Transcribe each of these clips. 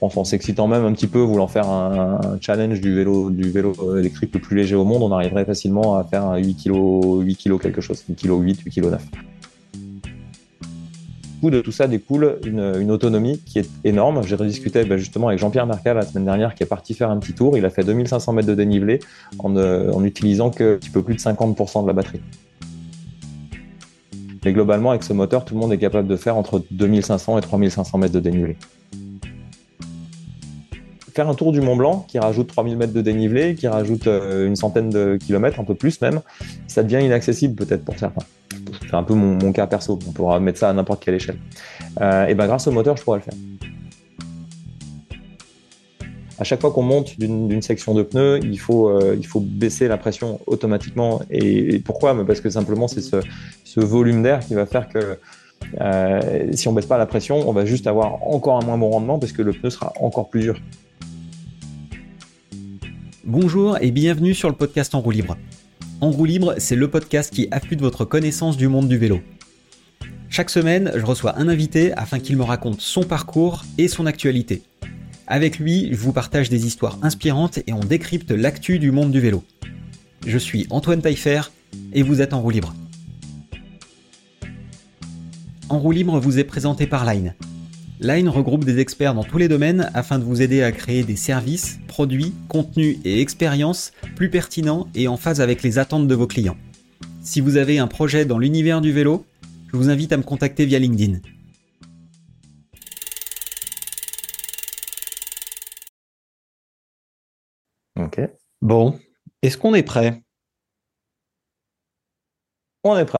pense en s'excitant même un petit peu, voulant faire un, challenge du vélo, du vélo électrique le plus léger au monde, on arriverait facilement à faire un 8 kg, 8 kg quelque chose, 8 kg 8, 8 kg 9 de tout ça découle une, autonomie qui est énorme. J'ai rediscuté ben, justement avec Jean-Pierre Mercal la semaine dernière qui est parti faire un petit tour. Il a fait 2500 mètres de dénivelé en, euh, en utilisant que un petit peu plus de 50% de la batterie. Mais globalement, avec ce moteur, tout le monde est capable de faire entre 2500 et 3500 mètres de dénivelé. Faire un tour du Mont Blanc qui rajoute 3000 mètres de dénivelé, qui rajoute euh, une centaine de kilomètres, un peu plus même, ça devient inaccessible peut-être pour certains. C'est un peu mon, cas perso. On pourra mettre ça à n'importe quelle échelle. Euh, et ben grâce au moteur, je pourrais le faire. À chaque fois qu'on monte d'une section de pneus, il faut, euh, il faut baisser la pression automatiquement. Et, pourquoi? Parce que simplement, c'est ce, volume d'air qui va faire que si on baisse pas la pression, on va juste avoir encore un moins bon rendement parce que le pneu sera encore plus dur. Bonjour et bienvenue sur le podcast En roue libre. En roue libre, c'est le podcast qui affûte votre connaissance du monde du vélo. Chaque semaine, je reçois un invité afin qu'il me raconte son parcours et son actualité. Avec lui, je vous partage des histoires inspirantes et on décrypte l'actu du monde du vélo. Je suis Antoine Taillefer et vous êtes en roue libre. En roue libre vous est présenté par Line, Line regroupe des experts dans tous les domaines afin de vous aider à créer des services, produits, contenus et expériences plus pertinents et en phase avec les attentes de vos clients. Si vous avez un projet dans l'univers du vélo, je vous invite à me contacter via LinkedIn. Ok. Bon, est-ce qu'on est prêt? On est prêt.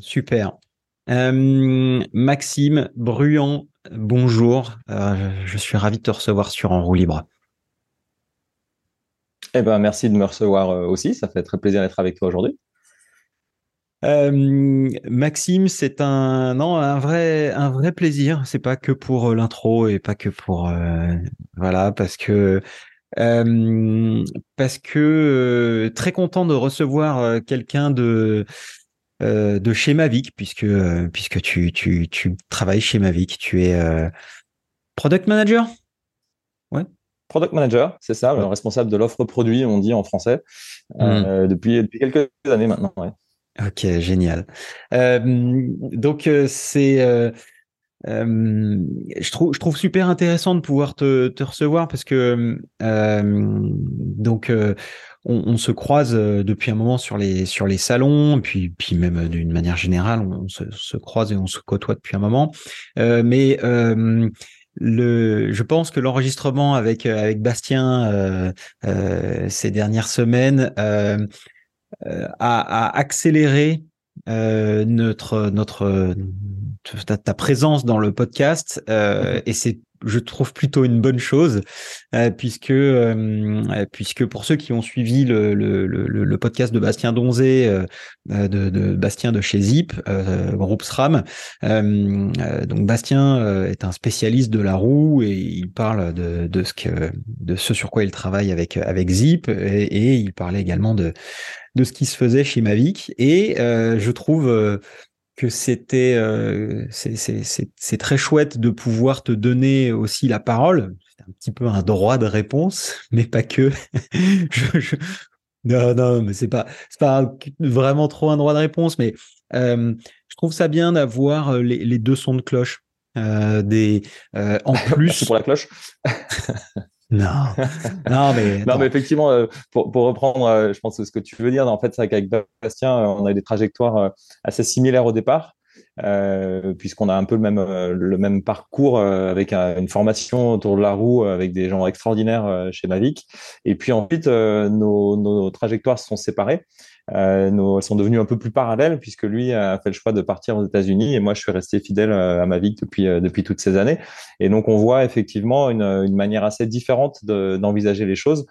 super. Euh, Maxime Bruant bonjour. Euh, je suis ravi de te recevoir sur En roue libre. Eh ben, merci de me recevoir euh, aussi. Ça fait très plaisir d'être avec toi aujourd'hui. Euh, Maxime, c'est un non un vrai un vrai plaisir. C'est pas que pour l'intro et pas que pour voilà parce que parce que très content de recevoir quelqu'un de euh, de chez Mavic, puisque, euh, puisque tu, tu, tu, travailles chez Mavic. Tu es euh, product manager? Ouais. Product manager, c'est ça, le responsable de l'offre produit, on dit en français, hmm. depuis, depuis quelques années maintenant. Ouais. Ok, génial. donc, c'est. je, trouve, je trouve super intéressant de pouvoir te, te recevoir parce que donc on, se croise euh, depuis un moment sur les sur les salons, et puis puis même euh, d'une manière générale, on se, croise et on se côtoie depuis un moment. Euh, mais le, je pense que l'enregistrement avec avec Bastien ces dernières semaines a, a, accéléré notre notre ta, présence dans le podcast mmh et c'est je trouve plutôt une bonne chose, euh, puisque euh, puisque pour ceux qui ont suivi le, le, podcast de Bastien Donzé, euh, de, Bastien de chez Zip, groupe SRAM, donc Bastien est un spécialiste de la roue et il parle de, de ce sur quoi il travaille avec avec Zip et, et il parlait également de de ce qui se faisait chez Mavic. Et je trouve que c'était euh, c'est très chouette de pouvoir te donner aussi la parole. C'est un petit peu un droit de réponse, mais pas que. je, Non, non, mais c'est pas c'est pas vraiment trop un droit de réponse, mais euh, je trouve ça bien d'avoir euh, les, les, deux sons de cloche. Euh, des en plus. Pour la cloche. Non, non, mais non, mais effectivement, euh, pour, pour reprendre, euh, je pense ce que tu veux dire, en fait, c'est qu'avec Bastien, euh, on a des trajectoires assez similaires au départ. Euh, puisqu'on a un peu le même le même parcours avec une formation autour de la roue avec des gens extraordinaires chez Mavic. Et puis ensuite nos, nos, trajectoires se sont séparées euh, elles sont devenues un peu plus parallèles puisque lui a fait le choix de partir aux États-Unis et moi je suis resté fidèle euh, à ma vie depuis euh, depuis toutes ces années. Et donc on voit effectivement une, une manière assez différente d'envisager les choses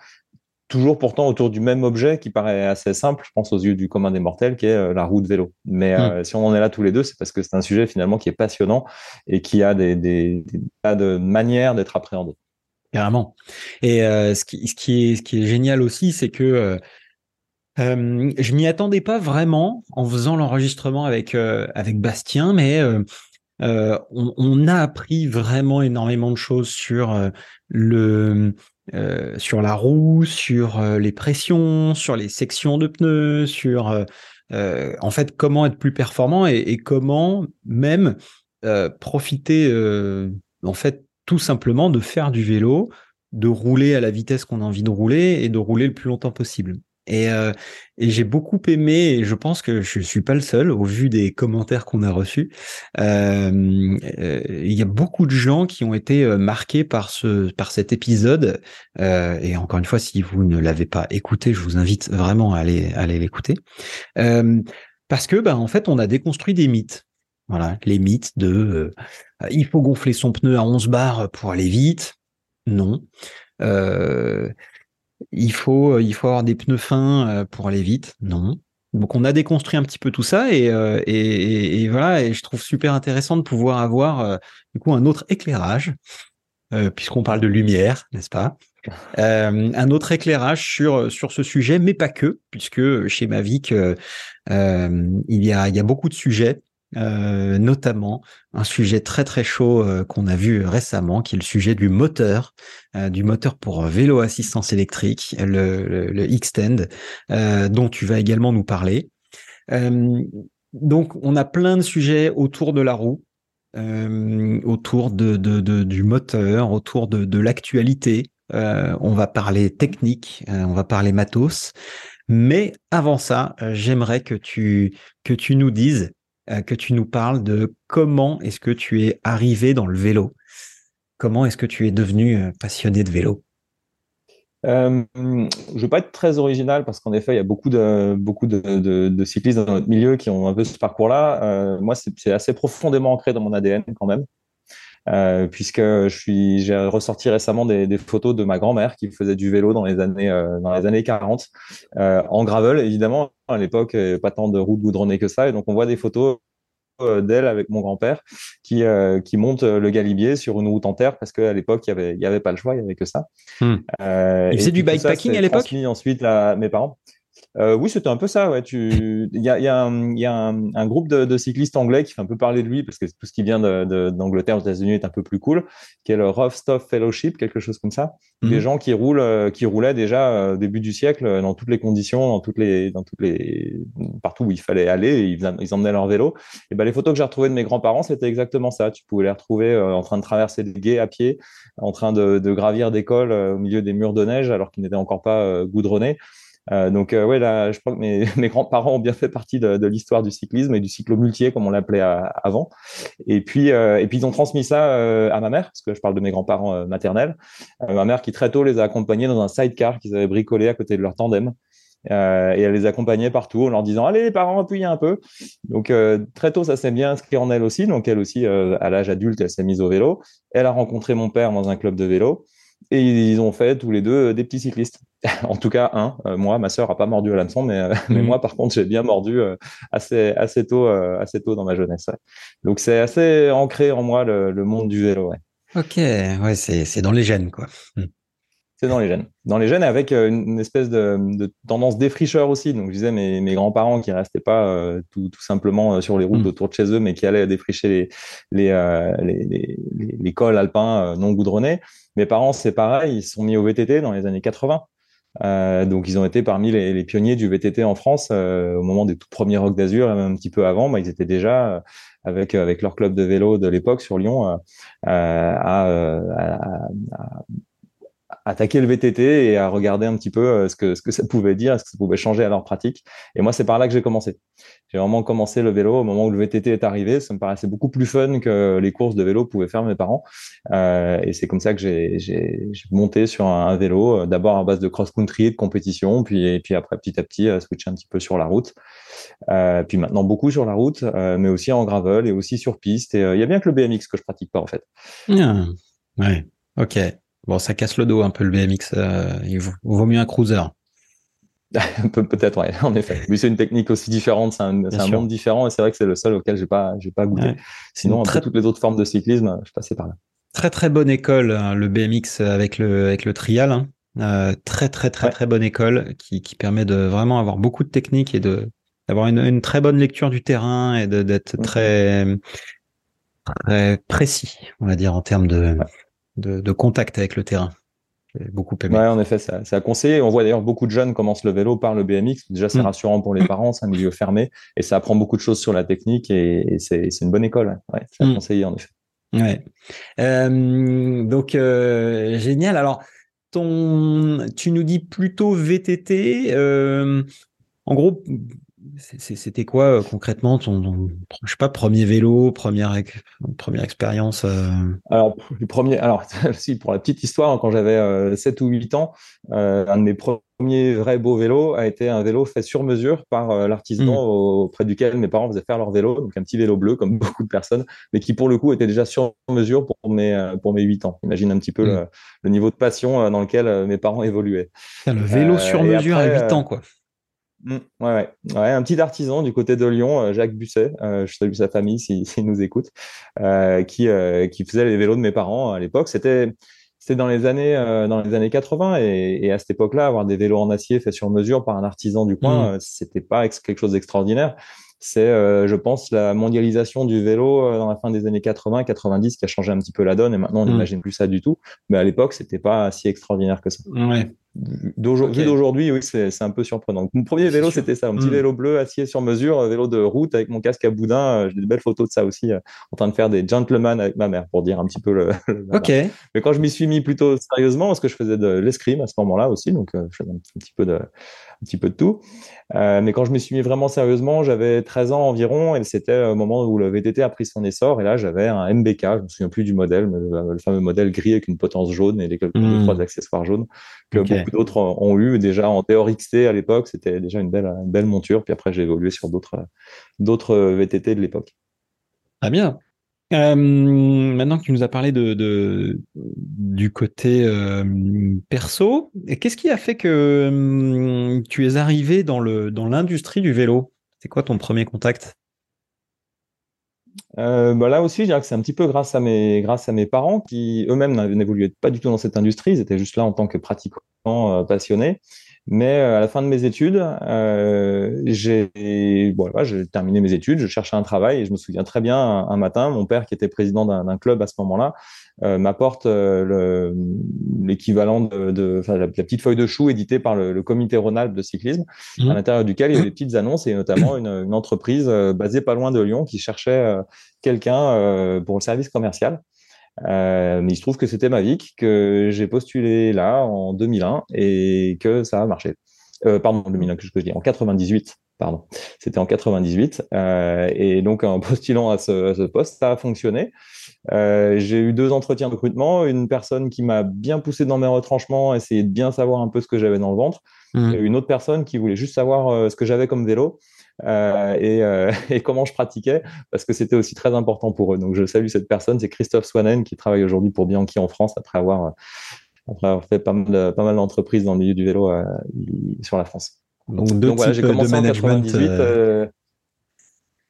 toujours pourtant autour du même objet qui paraît assez simple, je pense aux yeux du commun des mortels, qui est la roue de vélo. Mais hmm. si on en est là tous les deux, c'est parce que c'est un sujet finalement qui est passionnant et qui a des, des, des tas de manières d'être appréhendé. Carrément. Et ce, qui, ce, qui est, ce qui est génial aussi, c'est que euh, je m'y attendais pas vraiment en faisant l'enregistrement avec euh, avec Bastien, mais euh, on, a appris vraiment énormément de choses sur le sur la roue, sur les pressions, sur les sections de pneus, sur en fait comment être plus performant et, et comment même profiter en fait tout simplement de faire du vélo, de rouler à la vitesse qu'on a envie de rouler et de rouler le plus longtemps possible. Et, euh, et j'ai beaucoup aimé, et je pense que je suis pas le seul, au vu des commentaires qu'on a reçus. Euh, euh, il y a beaucoup de gens qui ont été marqués par ce par cet épisode. et encore une fois, si vous ne l'avez pas écouté, je vous invite vraiment à aller aller l'écouter, parce que bah en fait, on a déconstruit des mythes. Voilà, les mythes de il faut gonfler son pneu à 11 bars pour aller vite. Non. Euh, il faut, euh, il faut avoir des pneus fins euh, pour aller vite. Non. Donc on a déconstruit un petit peu tout ça et, et, voilà et je trouve super intéressant de pouvoir avoir du coup un autre éclairage puisqu'on parle de lumière, n'est-ce pas? Un autre éclairage sur sur ce sujet, mais pas que, puisque chez Mavic il y a il y a beaucoup de sujets euh, notamment un sujet très très chaud euh, qu'on a vu récemment, qui est le sujet du moteur, euh, du moteur pour vélo assistance électrique, le, le, le Xtend, dont tu vas également nous parler. donc on a plein de sujets autour de la roue, autour de, de, de, du moteur, autour de, de l'actualité. on va parler technique, on va parler matos. Mais avant ça, j'aimerais que tu que tu nous dises euh, que tu nous parles de comment est-ce que tu es arrivé dans le vélo? Comment est-ce que tu es devenu euh, passionné de vélo? Euh, je ne vais pas être très original parce qu'en effet, il y a beaucoup de, cyclistes dans notre milieu qui ont un peu ce parcours-là. moi, c'est assez profondément ancré dans mon ADN quand même. Puisque je suis, j'ai ressorti récemment des, photos de ma grand-mère qui faisait du vélo dans les années, dans les années 40, en gravel évidemment. À l'époque, pas tant de routes goudronnées que ça, et donc on voit des photos euh, d'elle avec mon grand-père qui, euh, qui monte euh, le Galibier sur une route en terre parce qu'à l'époque, il n'y avait, y avait pas le choix, il n'y avait que ça. Hmm. il faisait du bikepacking à l'époque? ensuite à mes parents. Euh, oui, c'était un peu ça. Ouais. Tu... Il y a, y a, un, y a un, un, groupe de, de, cyclistes anglais qui fait un peu parler de lui parce que tout ce qui vient d'Angleterre de, aux États-Unis est un peu plus cool, qui est le Rough Stuff Fellowship, quelque chose comme ça. Des mhm. gens qui roulent, euh, qui roulaient déjà euh, au début du siècle dans toutes les conditions, dans toutes les, dans toutes les, partout où il fallait aller, ils, ils emmenaient leur vélo. Et ben les photos que j'ai retrouvées de mes grands-parents, c'était exactement ça. Tu pouvais les retrouver en train de traverser des guets à pied, en train de, de gravir des cols au milieu des murs de neige alors qu'ils n'étaient encore pas goudronnés. Euh, donc euh, ouais, là, je crois que mes, mes grands-parents ont bien fait partie de, de l'histoire du cyclisme et du cyclomultier comme on l'appelait avant. Et puis euh, et puis ils ont transmis ça à ma mère parce que je parle de mes grands-parents maternels. ma mère qui très tôt les a accompagnés dans un sidecar qu'ils avaient bricolé à côté de leur tandem. Euh, et elle les accompagnait partout en leur disant allez les parents appuyez un peu donc euh, très tôt ça s'est bien inscrit en elle aussi donc elle aussi euh, à l'âge adulte elle s'est mise au vélo elle a rencontré mon père dans un club de vélo et ils ont fait tous les deux des petits cyclistes. en tout cas, un. Euh, moi, ma sœur a pas mordu à l'hameçon, mais, euh, mais mm. moi, par contre, j'ai bien mordu euh, assez, assez tôt, assez tôt dans ma jeunesse. Donc, c'est assez ancré en moi le, le monde du vélo. Ouais. Ok, ouais, c'est, dans les gènes, quoi. Mm. C'est dans les gènes. Dans les gènes, avec une espèce de, de tendance défricheur aussi. Donc, je disais, mes, mes grands-parents qui restaient pas tout, tout, simplement sur les routes mm. autour de chez eux, mais qui allaient défricher les, les, les, les, les cols alpins non goudronnés. Mes parents, c'est pareil, ils se sont mis au VTT dans les années 80. Euh, donc ils ont été parmi les, pionniers du VTT en France euh, au moment des tout premiers Rock d'Azur, un petit peu avant. Bah, ils étaient déjà euh, avec avec leur club de vélo de l'époque sur Lyon à, attaquer le VTT et à regarder un petit peu euh, ce que, ce que ça pouvait dire, ce que ça pouvait changer à leur pratique. Et moi, c'est par là que j'ai commencé. J'ai vraiment commencé le vélo au moment où le VTT est arrivé. Ça me paraissait beaucoup plus fun que les courses de vélo pouvaient faire mes parents. Euh, et c'est comme ça que j'ai monté sur un, vélo, euh, d'abord à base de cross-country de compétition, puis, et puis après, petit à petit, euh, switcher un petit peu sur la route. Puis maintenant, beaucoup sur la route, mais aussi en gravel et aussi sur piste. Et il y a bien que le BMX que je pratique pas, en fait. Ah, ouais, ok. Bon, ça casse le dos un peu le BMX. Euh, il vaut, mieux un cruiser. Peut-être, ouais, en effet. Mais c'est une technique aussi différente, c'est un, monde différent et c'est vrai que c'est le seul auquel j'ai pas, j'ai pas goûté. Sinon, très... toutes les autres formes de cyclisme, je passais par là. Très très bonne école, hein, le BMX avec le avec le trial. Hein. Euh, très très très très bonne école qui, qui permet de vraiment avoir beaucoup de techniques et de d'avoir une, une très bonne lecture du terrain et d'être très très précis, on va dire, en termes de, de, contact avec le terrain. beaucoup aimé. Ouais, en effet, c'est à conseiller. On voit d'ailleurs beaucoup de jeunes commencent le vélo par le BMX. Déjà, c'est mm. rassurant pour les parents, c'est un milieu fermé et ça apprend beaucoup de choses sur la technique et, c'est une bonne école. Ouais, c'est à mm. conseiller en effet. Ouais. Euh, donc euh, génial. Alors, ton, tu nous dis plutôt VTT. Euh, en gros, c'était quoi euh, concrètement ton, je sais pas, premier vélo, première, première expérience euh? Alors, le premier, alors, si, pour la petite histoire, quand j'avais 7 ou 8 ans, un de mes premiers vrais beaux vélos a été un vélo fait sur mesure par l'artisan mmh. auprès duquel mes parents faisaient faire leur vélo, donc un petit vélo bleu comme beaucoup de personnes, mais qui pour le coup était déjà sur mesure pour mes, pour mes 8 ans. Imagine un petit peu mmh. le, niveau de passion dans lequel mes parents évoluaient. le vélo sur mesure à 8 ans, quoi. Mmh, ouais, ouais, un petit artisan du côté de Lyon, euh, Jacques Busset, euh, je salue sa famille s'il si, nous écoute, euh, qui, qui faisait les vélos de mes parents à l'époque. C'était c'était dans les années dans les années 80 et, et à cette époque-là, avoir des vélos en acier faits sur mesure par un artisan du coin, mmh. c'était pas quelque chose d'extraordinaire. C'est, je pense, la mondialisation du vélo dans la fin des années 80-90 qui a changé un petit peu la donne et maintenant on mmh. n'imagine plus ça du tout. Mais à l'époque, c'était pas si extraordinaire que ça. Ouais. D'aujourd'hui, oui, c'est un peu surprenant. mon premier vélo, c'était ça, un petit hmm. vélo bleu acier sur mesure, vélo de route avec mon casque à boudin. Euh, j'ai des belles photos de ça aussi, euh, en train de faire des gentlemen avec ma mère, pour dire un petit peu le. ok. Mais quand je m'y suis mis plutôt sérieusement, parce que je faisais de l'escrime à ce moment-là aussi, donc euh, je faisais un petit peu de, un petit peu de tout. Euh, mais quand je me suis mis vraiment sérieusement, j'avais 13 ans environ et c'était au moment où le VTT a pris son essor. Et là, j'avais un MBK, je me souviens plus du modèle, mais le, fameux modèle gris avec une potence jaune et les quelques hmm. trois accessoires jaunes que beaucoup d'autres ont eu déjà en Théor XT à l'époque. C'était déjà une belle, une belle monture. Puis après, j'ai évolué sur d'autres, d'autres VTT de l'époque. Très bien. Euh, maintenant que tu nous as parlé du côté euh, perso, qu'est-ce qui a fait que hum, tu es arrivé dans l'industrie du vélo? C'est quoi ton premier contact? Euh, bah là aussi, je dirais que c'est un petit peu grâce à mes parents qui eux-mêmes n'évoluaient pas du tout dans cette industrie. Ils étaient juste là en tant que pratiquants passionnés. Mais euh, à la fin de mes études, euh, j'ai voilà, j'ai terminé mes études, je cherchais un travail et je me souviens très bien un, matin, mon père qui était président d'un club à ce moment-là euh, m'apporte euh, l'équivalent de, de la, petite feuille de chou éditée par le, le comité Rhône-Alpes de cyclisme, mmh. à l'intérieur duquel il y avait des petites annonces et notamment une, une entreprise basée pas loin de Lyon qui cherchait quelqu'un pour le service commercial. Euh, mais il se trouve que c'était Mavic, que j'ai postulé là en 2001 et que ça a marché. Euh, pardon, 2001, que je dis, en 98, pardon. C'était en 98. Euh, et donc, en postulant à ce, ce poste, ça a fonctionné. Euh, j'ai eu deux entretiens de recrutement, une personne qui m'a bien poussé dans mes retranchements, essayer de bien savoir un peu ce que j'avais dans le ventre, mmh. et une autre personne qui voulait juste savoir euh, ce que j'avais comme vélo. Euh, et, euh, et, comment je pratiquais, parce que c'était aussi très important pour eux. Donc je salue cette personne, c'est Christophe Swanen qui travaille aujourd'hui pour Bianchi en France après avoir, après avoir fait pas mal, pas mal d'entreprises dans le milieu du vélo euh, sur la France. Donc, Donc voilà, j'ai commencé en 98.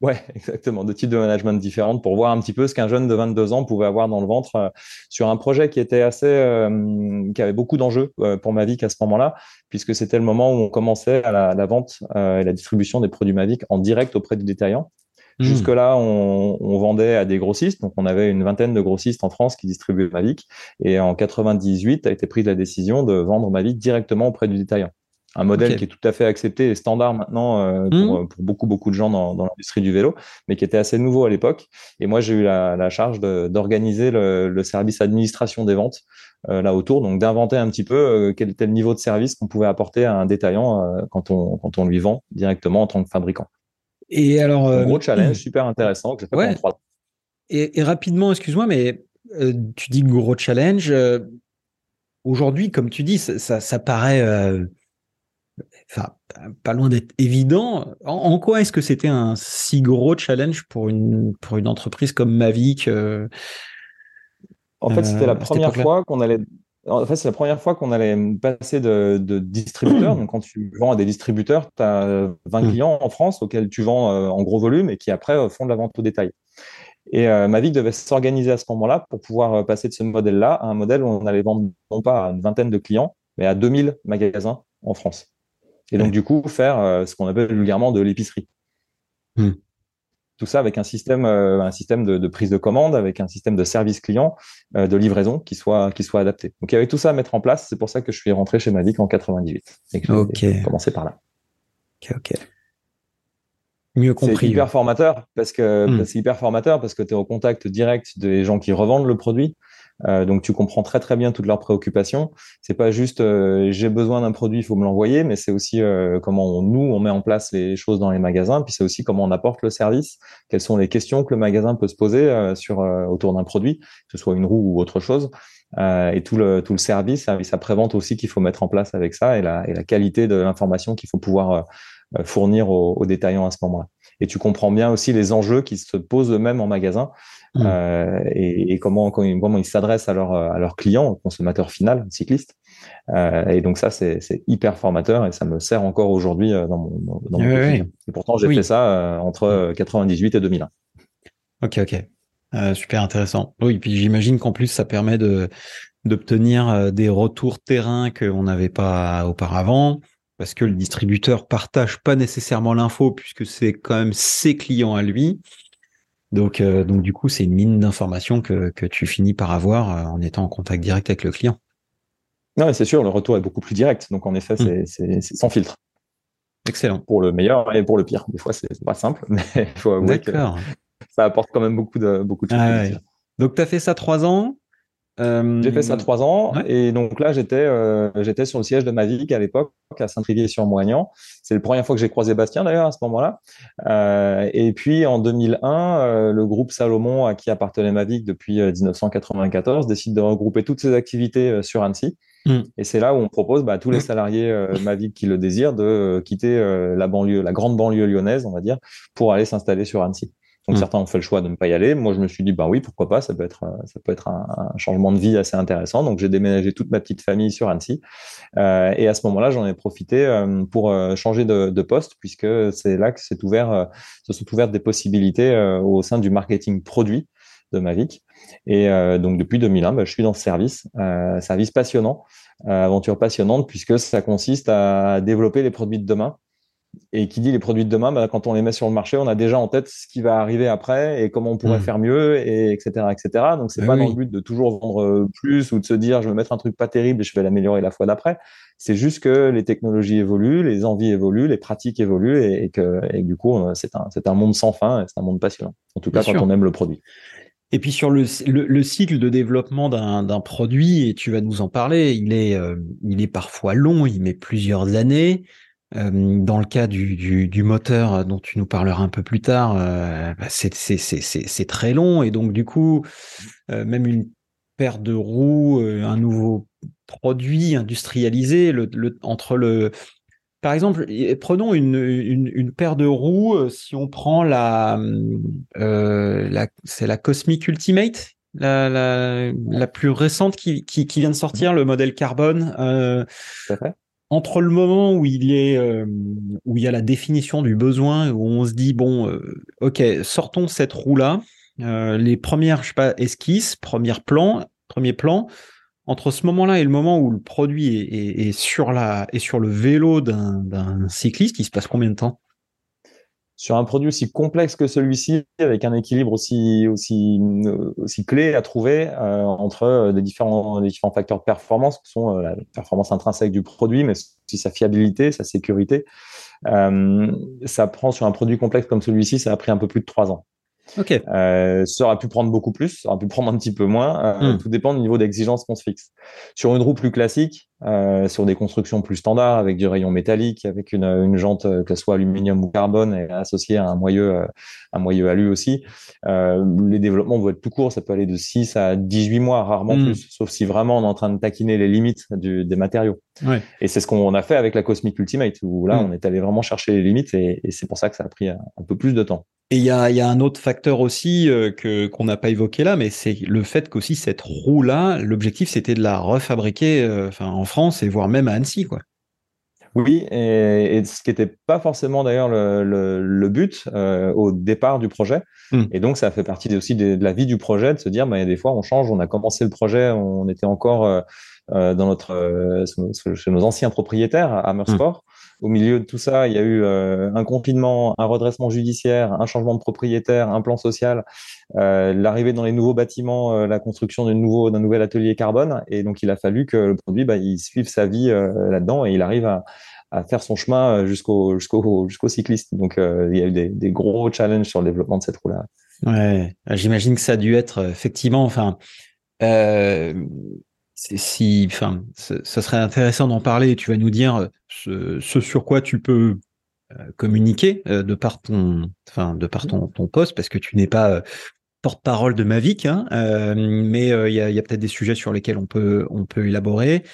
Ouais, exactement, de types de management différentes pour voir un petit peu ce qu'un jeune de 22 ans pouvait avoir dans le ventre euh, sur un projet qui était assez, euh, qui avait beaucoup d'enjeux euh, pour Mavic à ce moment-là, puisque c'était le moment où on commençait à la, la vente et la distribution des produits Mavic en direct auprès du détaillant. Hmm. Jusque-là, on, on, vendait à des grossistes, donc on avait une vingtaine de grossistes en France qui distribuaient Mavic, et en 98 a été prise la décision de vendre Mavic directement auprès du détaillant un modèle qui est tout à fait accepté et standard maintenant euh, pour, mmh. euh, pour, beaucoup beaucoup de gens dans, dans l'industrie du vélo, mais qui était assez nouveau à l'époque. Et moi, j'ai eu la, la charge d'organiser le, le, service administration des ventes euh, là autour, donc d'inventer un petit peu euh, quel était le niveau de service qu'on pouvait apporter à un détaillant quand on quand on lui vend directement en tant que fabricant. Et alors, un gros challenge super intéressant que j'ai fait ouais. trois. Et, et rapidement, excuse-moi, mais tu dis gros challenge. Aujourd'hui, comme tu dis, ça, ça, ça paraît enfin, pas loin d'être évident. En, quoi est-ce que c'était un si gros challenge pour une, pour une entreprise comme Mavic euh, En fait, c'était la euh, première fois qu'on allait. En fait, c'est la première fois qu'on allait passer de, de distributeur. Donc, quand tu vends à des distributeurs, tu as 20 clients en France auxquels tu vends euh, en gros volume et qui après font de la vente au détail. Et Mavic devait s'organiser à ce moment-là pour pouvoir passer de ce modèle-là à un modèle où on allait vendre non pas à une vingtaine de clients, mais à 2000 magasins en France. Et donc, du coup, faire euh, ce qu'on appelle vulgairement de l'épicerie. Hmm. tout ça avec un système, un système de, prise de commande, avec un système de service client, de livraison qui soit, qui soit adapté. Donc il y avait tout ça à mettre en place. C'est pour ça que je suis rentré chez Mavic en 98 et que j'ai commencé par là. Ok, ok. Mieux compris. C'est hyper formateur parce que hmm. c'est hyper formateur parce que tu es au contact direct des gens qui revendent le produit. Euh, donc tu comprends très très bien toutes leurs préoccupations. C'est pas juste euh, j'ai besoin d'un produit, il faut me l'envoyer, mais c'est aussi euh, comment nous on met en place les choses dans les magasins. Puis c'est aussi comment on apporte le service. Quelles sont les questions que le magasin peut se poser sur autour d'un produit, que ce soit une roue ou autre chose. et tout le tout le service, service après-vente aussi qu'il faut mettre en place avec ça et la, et la qualité de l'information qu'il faut pouvoir fournir aux, aux détaillants à ce moment-là. Et tu comprends bien aussi les enjeux qui se posent eux-mêmes en magasin Mmh. Euh, et, et, comment, comment ils s'adressent à leurs à leurs clients, au consommateur final, cycliste. Euh, et donc ça, c'est hyper formateur et ça me sert encore aujourd'hui euh, dans mon, dans mon Et pourtant, j'ai fait ça euh, entre 98 et 2001. Ok, ok. Euh, super intéressant. Oui, puis j'imagine qu'en plus, ça permet de d'obtenir des retours terrain qu'on n'avait pas auparavant, parce que le distributeur partage pas nécessairement l'info puisque c'est quand même ses clients à lui. Donc, euh, donc du coup, c'est une mine d'informations que, que tu finis par avoir euh, en étant en contact direct avec le client. Non, c'est sûr, le retour est beaucoup plus direct. Donc, en effet, hmm. c'est sans filtre. Excellent. Pour le meilleur et pour le pire. Des fois, c'est pas simple, mais il faut avouer que ça apporte quand même beaucoup de, beaucoup de choses. Ah donc, tu as fait ça trois ans. Euh, j'ai fait ça trois ans et donc là j'étais euh, j'étais sur le siège de Mavic à l'époque à Saint-Trivier-sur-Moignan. C'est la première fois que j'ai croisé Bastien d'ailleurs à ce moment-là. Euh, et puis en 2001, le groupe Salomon à qui appartenait Mavic depuis 1994 décide de regrouper toutes ses activités sur Annecy. Hmm. Et c'est là où on propose bah, à tous les salariés Mavic qui le désirent de quitter la banlieue, la grande banlieue lyonnaise, on va dire, pour aller s'installer sur Annecy. Donc mm. certains ont fait le choix de ne pas y aller. Moi, je me suis dit, bah oui, pourquoi pas, ça peut être, ça peut être un, changement de vie assez intéressant. Donc j'ai déménagé toute ma petite famille sur Annecy. Euh, et à ce moment-là, j'en ai profité euh, pour euh, changer de, de, poste, puisque c'est là que s'est ouvert, euh, se sont ouvertes des possibilités au sein du marketing produit de Mavic. Et donc depuis 2001, bah, je suis dans ce service, service passionnant, aventure passionnante, puisque ça consiste à développer les produits de demain et qui dit les produits de demain, bah, quand on les met sur le marché, on a déjà en tête ce qui va arriver après et comment on pourrait mmh. faire mieux, et etc., etc. Donc c'est ah pas dans le but de toujours vendre euh, plus ou de se dire je vais mettre un truc pas terrible et je vais l'améliorer la fois d'après. C'est juste que les technologies évoluent, les envies évoluent, les pratiques évoluent et, que, et du coup c'est un, un monde sans fin, c'est un monde passionnant. En tout cas quand on aime le produit. Et puis sur le, le, cycle de développement d'un produit, et tu vas nous en parler, il est, euh, il est parfois long, il met plusieurs années. Euh, dans le cas du, moteur dont tu nous parleras un peu plus tard, euh, bah c'est très long et donc du coup, euh, même une paire de roues, euh, un nouveau produit industrialisé, entre le, par exemple, prenons une, paire de roues. Si on prend la, c'est la Cosmic Ultimate, la, plus récente qui, vient de sortir, le modèle carbone. Euh, entre le moment où il est euh, où il y a la définition du besoin où on se dit bon euh, ok sortons cette roue là euh, les premières je sais pas esquisses premiers plans premier plan. Entre ce moment-là et le moment où le produit est, est, sur la est sur le vélo d'un cycliste il se passe combien de temps? Sur un produit aussi complexe que celui-ci, avec un équilibre aussi aussi aussi clé à trouver euh, entre les différents les différents facteurs de performance qui sont euh, la performance intrinsèque du produit, mais aussi sa fiabilité, sa sécurité. Euh, ça prend sur un produit complexe comme celui-ci, ça a pris un peu plus de trois ans. Ok. Euh, ça aurait pu prendre beaucoup plus, ça aurait pu prendre un petit peu moins. Euh, hmm. Tout dépend du niveau d'exigence qu'on se fixe. Sur une roue plus classique, euh, sur des constructions plus standards, avec du rayon métallique, avec une, une jante euh, que ce soit aluminium ou carbone, et associée à un moyeu, euh, un moyeu alu aussi, euh, les développements vont être plus courts. Ça peut aller de 6 à 18 mois, rarement hmm. plus, sauf si vraiment on est en train de taquiner les limites du, des matériaux. Ouais. Et c'est ce qu'on a fait avec la Cosmic Ultimate, où là, hmm. on est allé vraiment chercher les limites, et, et c'est pour ça que ça a pris un peu plus de temps. Et il y a, y a, un autre facteur aussi euh, que qu'on n'a pas évoqué là, mais c'est le fait qu'aussi cette roue-là, l'objectif c'était de la refabriquer euh, enfin, en France et voire même à Annecy, quoi. Oui, et, et ce qui n'était pas forcément d'ailleurs le, le, le, but euh, au départ du projet. Hmm. Et donc ça fait partie aussi de, de, la vie du projet, de se dire, bah, des fois on change, on a commencé le projet, on était encore euh, dans notre chez nos anciens propriétaires à Meursport. Au milieu de tout ça, il y a eu un confinement, un redressement judiciaire, un changement de propriétaire, un plan social, l'arrivée dans les nouveaux bâtiments, la construction d'un nouveau, nouvel atelier carbone. Et donc, il a fallu que le produit, bah, il suive sa vie là-dedans et il arrive à, faire son chemin jusqu'au jusqu'au jusqu'au cycliste. Donc, il y a eu des, gros challenges sur le développement de cette roue-là. Ouais, j'imagine que ça a dû être effectivement, enfin, euh, si, enfin, ça serait intéressant d'en parler. Tu vas nous dire ce, ce sur quoi tu peux euh, communiquer euh, de par ton, enfin, de par ton, poste, parce que tu n'es pas euh, porte-parole de Mavic, hein, mais il y a, peut-être des sujets sur lesquels on peut, on peut élaborer.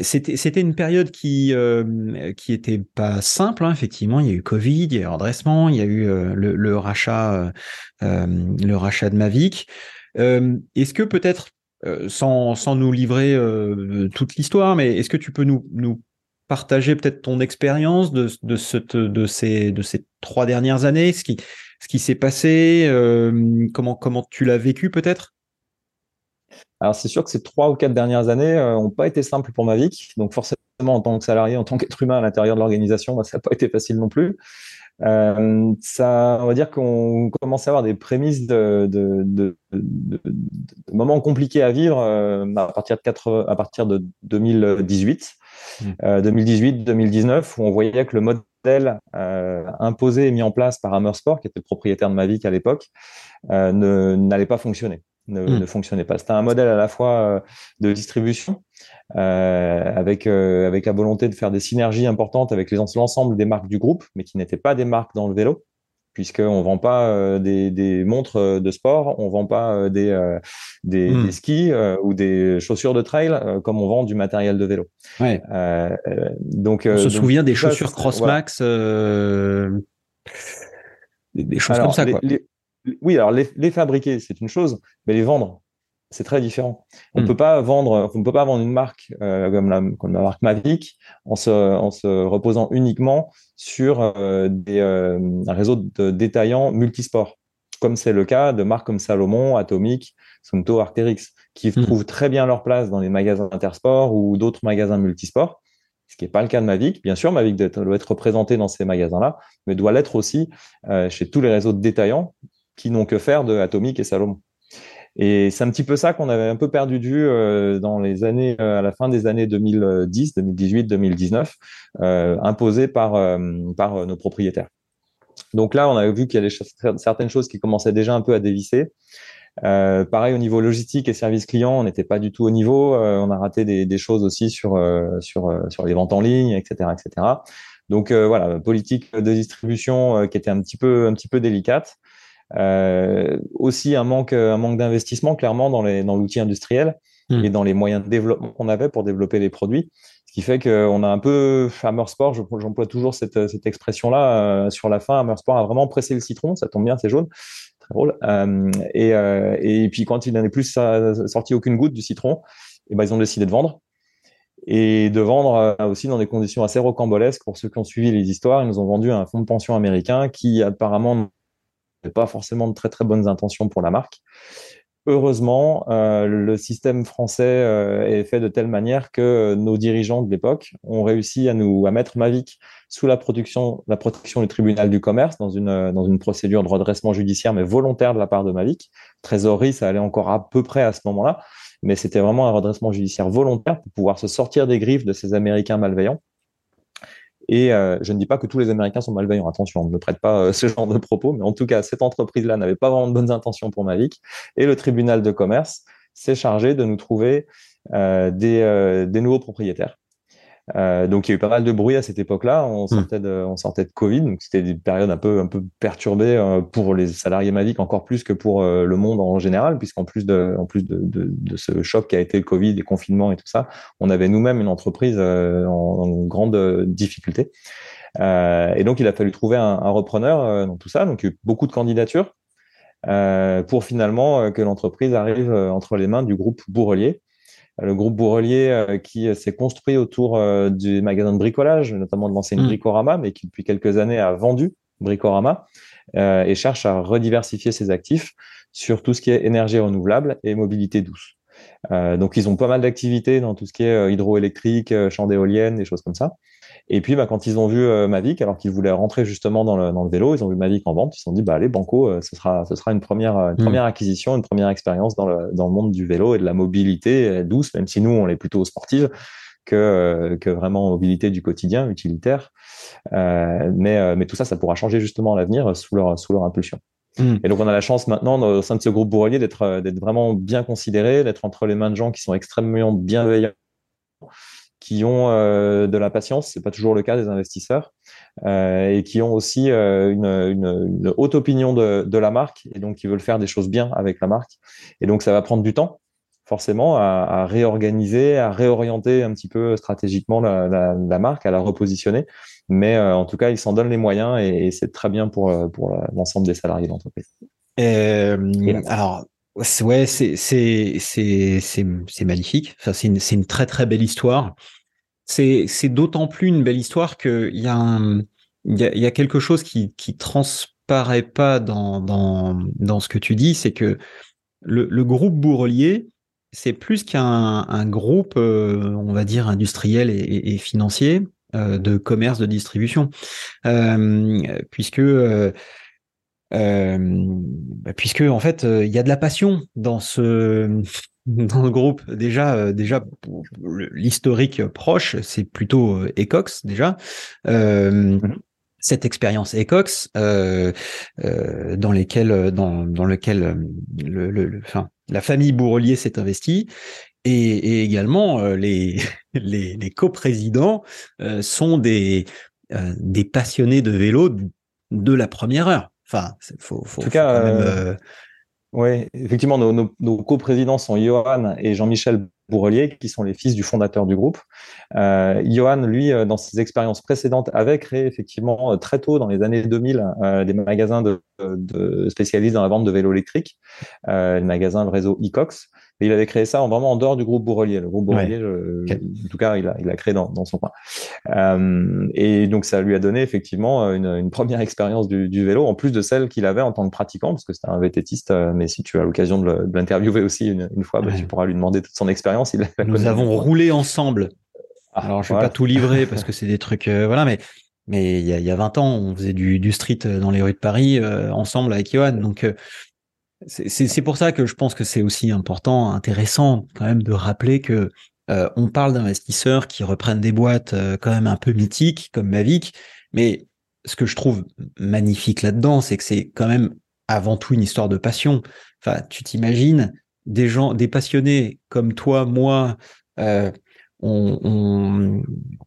c'était une période qui euh, qui était pas simple hein, effectivement il y a eu Covid il y a eu redressement il y a eu le, le, rachat le rachat de Mavic est-ce que peut-être euh, sans, sans, nous livrer euh, toute l'histoire, mais est-ce que tu peux nous, nous partager peut-être ton expérience de, de, cette, de, ces, de ces trois dernières années, ce qui, ce qui s'est passé, euh, comment, comment tu l'as vécu peut-être? Alors c'est sûr que ces trois ou quatre dernières années n'ont pas été simples pour Mavic. Donc forcément, en tant que salarié, en tant qu'être humain à l'intérieur de l'organisation, ça n'a pas été facile non plus. Euh, ça, on va dire qu'on commence à avoir des prémices de, de, de, de moments compliqués à vivre euh, à partir de 4, à partir de 2018, 2018, 2019, où on voyait que le modèle euh, imposé et mis en place par Hammersport, qui était le propriétaire de Mavic à l'époque, euh, n'allait pas fonctionner. Ne, hmm. ne, fonctionnait pas. C'était un modèle à la fois euh, de distribution, euh, avec, euh, avec la volonté de faire des synergies importantes avec l'ensemble des marques du groupe, mais qui n'étaient pas des marques dans le vélo, puisqu'on ne vend pas euh, des, des, montres de sport, on ne vend pas des, des, hmm. des, skis ou des chaussures de trail comme on vend du matériel de vélo. Ouais. donc, on se souvient des chaussures Crossmax, des, choses comme ça. Quoi. Oui, alors les, les fabriquer, c'est une chose, mais les vendre, c'est très différent. On ne hmm. peut pas vendre, on peut pas vendre une marque euh, comme, la, comme la marque Mavic en se, en se reposant uniquement sur euh, des, euh, un réseau de détaillants multisports, comme c'est le cas de marques comme Salomon, Atomic, Sunto, Arc'teryx, qui hmm. trouvent très bien leur place dans les magasins intersports ou d'autres magasins multisports. Ce qui n'est pas le cas de Mavic. Bien sûr, Mavic doit être représenté dans ces magasins-là, mais doit l'être aussi chez tous les réseaux de détaillants qui n'ont que faire de Atomic et Salomon. Et c'est un petit peu ça qu'on avait un peu perdu de vue euh, dans les années, euh, à la fin des années 2010, 2018, 2019, euh, imposées par, euh, par nos propriétaires. Donc là, on a vu qu'il y a certaines choses qui commençaient déjà un peu à dévisser. Euh, pareil au niveau logistique et service client, on n'était pas du tout au niveau. on a raté des, des choses aussi sur sur sur les ventes en ligne, etc., etc. Donc voilà, politique de distribution qui était un petit peu un petit peu délicate. Euh, aussi un manque, un manque d'investissement clairement dans les dans l'outil industriel hmm. et dans les moyens de développement qu'on avait pour développer les produits. Ce qui fait qu'on a un peu Hammersport, j'emploie toujours cette, cette expression-là euh, sur la fin. Hammersport a vraiment pressé le citron, ça tombe bien, c'est jaune, très drôle. Euh, et, euh, et puis quand il n'en est plus sorti aucune goutte du citron, et eh ben ils ont décidé de vendre et de vendre euh, aussi dans des conditions assez rocambolesques. Pour ceux qui ont suivi les histoires, ils nous ont vendu un fonds de pension américain qui apparemment pas forcément de très très bonnes intentions pour la marque. Heureusement, euh, le système français euh, est fait de telle manière que nos dirigeants de l'époque ont réussi à nous à mettre Mavic sous la protection, la protection du tribunal du commerce dans une dans une procédure de redressement judiciaire mais volontaire de la part de Mavic. Trésorerie, ça allait encore à peu près à ce moment-là, mais c'était vraiment un redressement judiciaire volontaire pour pouvoir se sortir des griffes de ces Américains malveillants et euh, je ne dis pas que tous les Américains sont malveillants. Attention, on ne prête pas euh, ce genre de propos. Mais en tout cas, cette entreprise-là n'avait pas vraiment de bonnes intentions pour Mavic. Et le tribunal de commerce s'est chargé de nous trouver euh, des, des nouveaux propriétaires. Euh, donc il y a eu pas mal de bruit à cette époque-là. On hmm. sortait de, on sortait de Covid, donc c'était des périodes un peu, un peu perturbées euh, pour les salariés Mavic encore plus que pour euh, le monde en général, puisqu'en plus de, en plus de, de, de, ce choc qui a été le Covid, les confinements et tout ça, on avait nous-mêmes une entreprise en, en, grande difficulté. et donc il a fallu trouver un, un repreneur dans tout ça. Donc il y a eu beaucoup de candidatures. pour finalement que l'entreprise arrive entre les mains du groupe Bourrelier, le groupe Bourrelier euh, qui s'est construit autour euh, du magasin de bricolage, notamment de l'enseigne mm. Bricorama, mais qui depuis quelques années a vendu Bricorama euh, et cherche à rediversifier ses actifs sur tout ce qui est énergie renouvelable et mobilité douce. donc ils ont pas mal d'activités dans tout ce qui est hydroélectrique, champs d'éoliennes, des choses comme ça. Et puis, bah, quand ils ont vu euh, Mavic, alors qu'ils voulaient rentrer justement dans le, dans le vélo, ils ont vu Mavic en vente, ils se sont dit, bah, allez, Banco, euh, ce sera, ce sera une première, une mm. première acquisition, une première expérience dans le, dans le monde du vélo et de la mobilité douce, même si nous, on est plutôt sportive que, que vraiment mobilité du quotidien, utilitaire. Euh, mais, mais tout ça, ça pourra changer justement à l'avenir sous leur, sous leur impulsion. Mm. Et donc, on a la chance maintenant, au sein de ce groupe Bourrelier, d'être, d'être vraiment bien considéré, d'être entre les mains de gens qui sont extrêmement bienveillants qui ont euh, de la patience, c'est pas toujours le cas des investisseurs, euh, et qui ont aussi euh, une, une, haute opinion de, de, la marque, et donc qui veulent faire des choses bien avec la marque. Et donc ça va prendre du temps, forcément, à, à réorganiser, à réorienter un petit peu stratégiquement la, la, la marque, à la repositionner. Mais en tout cas, ils s'en donnent les moyens, et, et c'est très bien pour, pour l'ensemble des salariés de l'entreprise. alors, Ouais, c'est c'est c'est c'est magnifique. Enfin, c'est une c'est une très très belle histoire. C'est c'est d'autant plus une belle histoire que il y a il y a, quelque chose qui qui transparaît pas dans dans dans ce que tu dis, c'est que le, le groupe Bourrelier, c'est plus qu'un un groupe, euh, on va dire industriel et, et, financier euh, de commerce de distribution, euh, puisque euh, puisque en fait euh, il y a de la passion dans ce dans le groupe. Déjà euh, déjà l'historique proche c'est plutôt Ecox déjà. Mhm. cette expérience Ecox euh, dans lesquelles dans dans lequel le, le, enfin la famille Bourrelier s'est investie. Et, et également les les, les coprésidents sont des des passionnés de vélo de la première heure Enfin, faut, faut, en tout cas, euh, euh, oui, effectivement, nos, nos, nos coprésidents sont Johan et Jean-Michel Bourrelier, qui sont les fils du fondateur du groupe. Euh, Johan, lui, dans ses expériences précédentes, avait créé effectivement très tôt, dans les années 2000, euh, des magasins de, dans la vente de vélos électriques, euh, le magasin, le réseau Ecox il avait créé ça en, vraiment en dehors du groupe Bourrelier. Le groupe Bourrelier, en tout cas, il a, il a créé dans, dans son coin. Euh, et donc, ça lui a donné effectivement une, une première expérience du, du, vélo, en plus de celle qu'il avait en tant que pratiquant, parce que c'était un vététiste. Euh, mais si tu as l'occasion de l'interviewer aussi une, une fois, bah, tu pourras lui demander toute son expérience. Nous avons roulé ensemble. Ah, Alors, je vais pas tout livrer parce que c'est des trucs, euh, voilà, mais mais il y a, il y a 20 ans, on faisait du, du street dans les rues de Paris euh, ensemble avec Johan. Donc, euh, c'est pour ça que je pense que c'est aussi important, intéressant quand même de rappeler que euh, on parle d'investisseurs qui reprennent des boîtes euh, quand même un peu mythiques comme Mavic, mais ce que je trouve magnifique là-dedans, c'est que c'est quand même avant tout une histoire de passion. Enfin, tu t'imagines des gens, des passionnés comme toi, moi, euh, on, on,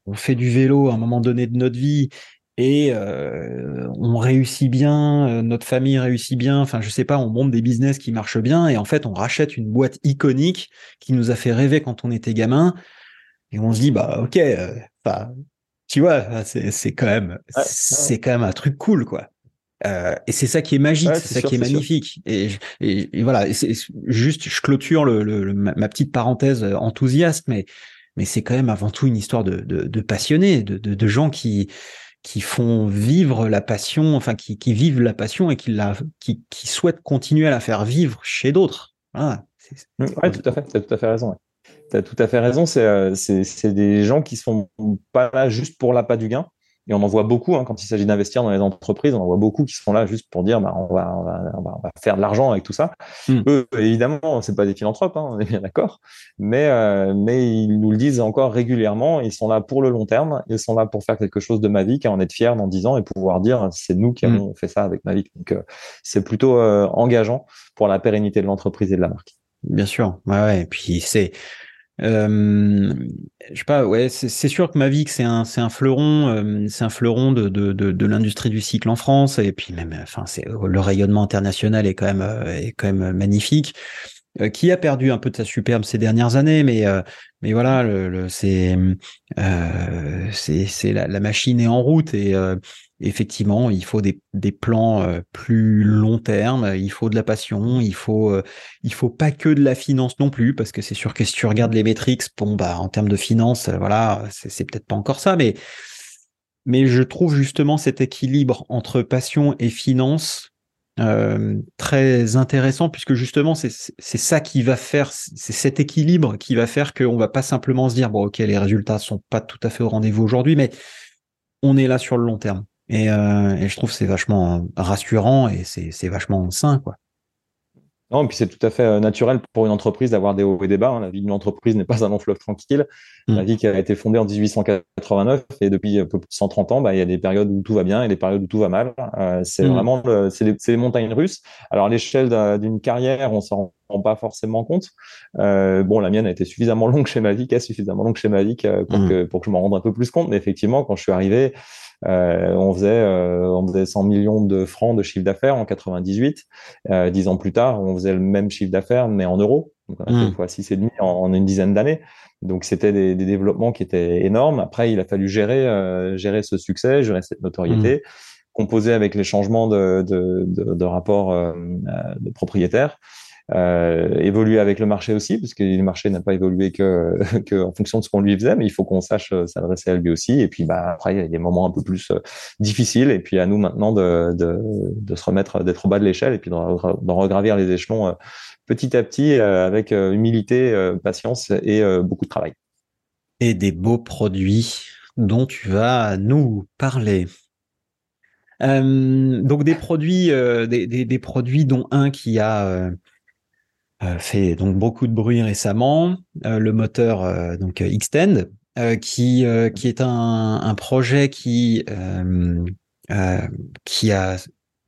on, fait du vélo à un moment donné de notre vie et euh, on réussit bien, euh, notre famille réussit bien, enfin je sais pas, on monte des business qui marchent bien. Et en fait on rachète une boîte iconique qui nous a fait rêver quand on était gamin et on se dit bah ok, euh, enfin tu vois, c'est c'est quand même c'est quand même un truc cool quoi. Euh, et c'est ça qui est magique, c'est ça qui est magnifique. Et, et, voilà, c'est juste, je clôture le, le, ma, petite parenthèse enthousiaste, mais mais c'est quand même avant tout une histoire de, de, de passionnés, de, de, de gens qui qui font vivre la passion, enfin qui, qui vivent la passion et qui, la, qui, qui souhaitent continuer à la faire vivre chez d'autres. Voilà. Oui, tout à fait, tu as tout à fait raison. Ouais. Tu as tout à fait raison, c'est euh, des gens qui sont pas là juste pour l'appât du gain, et on en voit beaucoup hein, quand il s'agit d'investir dans les entreprises. On en voit beaucoup qui sont là juste pour dire, bah, on, va, on, va, on, va, on va faire de l'argent avec tout ça. Mm. Eux, évidemment, c'est pas des philanthropes, hein, on est bien d'accord. Mais, euh, mais ils nous le disent encore régulièrement. Ils sont là pour le long terme. Ils sont là pour faire quelque chose de Mavic, en être fiers dans 10 ans et pouvoir dire, c'est nous qui mm. avons fait ça avec Mavic. Donc, euh, c'est plutôt euh, engageant pour la pérennité de l'entreprise et de la marque. Bien sûr. Ouais, ouais. Et puis c'est euh, je sais pas, ouais, c'est sûr que Mavic c'est un c'est un fleuron, euh, c'est un fleuron de de, de, de l'industrie du cycle en France et puis même, enfin c'est le rayonnement international est quand même euh, est quand même magnifique. Euh, qui a perdu un peu de sa superbe ces dernières années, mais euh, mais voilà, le, le euh, c'est c'est la, la, machine est en route et effectivement, il faut des, des plans plus long terme, il faut de la passion, il faut il faut pas que de la finance non plus parce que c'est sûr que si tu regardes les métriques, bon bah en termes de finance, voilà, c'est, peut-être pas encore ça, mais mais je trouve justement cet équilibre entre passion et finance euh, très intéressant puisque justement c'est ça qui va faire c'est cet équilibre qui va faire qu'on va pas simplement se dire bon ok les résultats sont pas tout à fait au rendez-vous aujourd'hui mais on est là sur le long terme. Et, et je trouve c'est vachement rassurant et c'est vachement sain, quoi. Non, et puis c'est tout à fait euh, naturel pour une entreprise d'avoir des hauts et des bas. Hein. La vie d'une entreprise n'est pas un long fleuve tranquille. La mm. vie qui a été fondée en 1889 et depuis un peu plus de 130 ans, bah, il y a des périodes où tout va bien et des périodes où tout va mal. Euh, c'est mm. vraiment c'est les, montagnes russes. Alors à l'échelle d'une carrière, on s'en rend pas forcément compte. Euh, bon, la mienne a été suffisamment longue chez Mavic, suffisamment longue chez Mavic pour, mm. que, pour que je m'en rende un peu plus compte. Mais effectivement, quand je suis arrivé, euh, on faisait euh, on faisait 100 millions de francs de chiffre d'affaires en 98. Euh, dix ans plus tard, on faisait le même chiffre d'affaires mais en euros. Donc on a fait hmm. fois six et demi en, une dizaine d'années. Donc c'était des, développements qui étaient énormes. Après, il a fallu gérer gérer ce succès, gérer cette notoriété. Hmm. composer avec les changements de, de, de, de rapport de propriétaires euh, évoluer avec le marché aussi, parce que le marché n'a pas évolué que, en fonction de ce qu'on lui faisait, mais il faut qu'on sache euh, s'adresser à lui aussi. Et puis, bah, après, il y a des moments un peu plus euh, difficiles. Et puis, à nous maintenant de, de, se remettre, d'être au bas de l'échelle et puis de, regravir les échelons petit à petit avec humilité, patience et beaucoup de travail. Et des beaux produits dont tu vas nous parler. Donc des produits, des, des, produits dont un qui a fait donc beaucoup de bruit récemment. Euh, le moteur euh, donc Xtend, qui qui est un, un projet qui qui a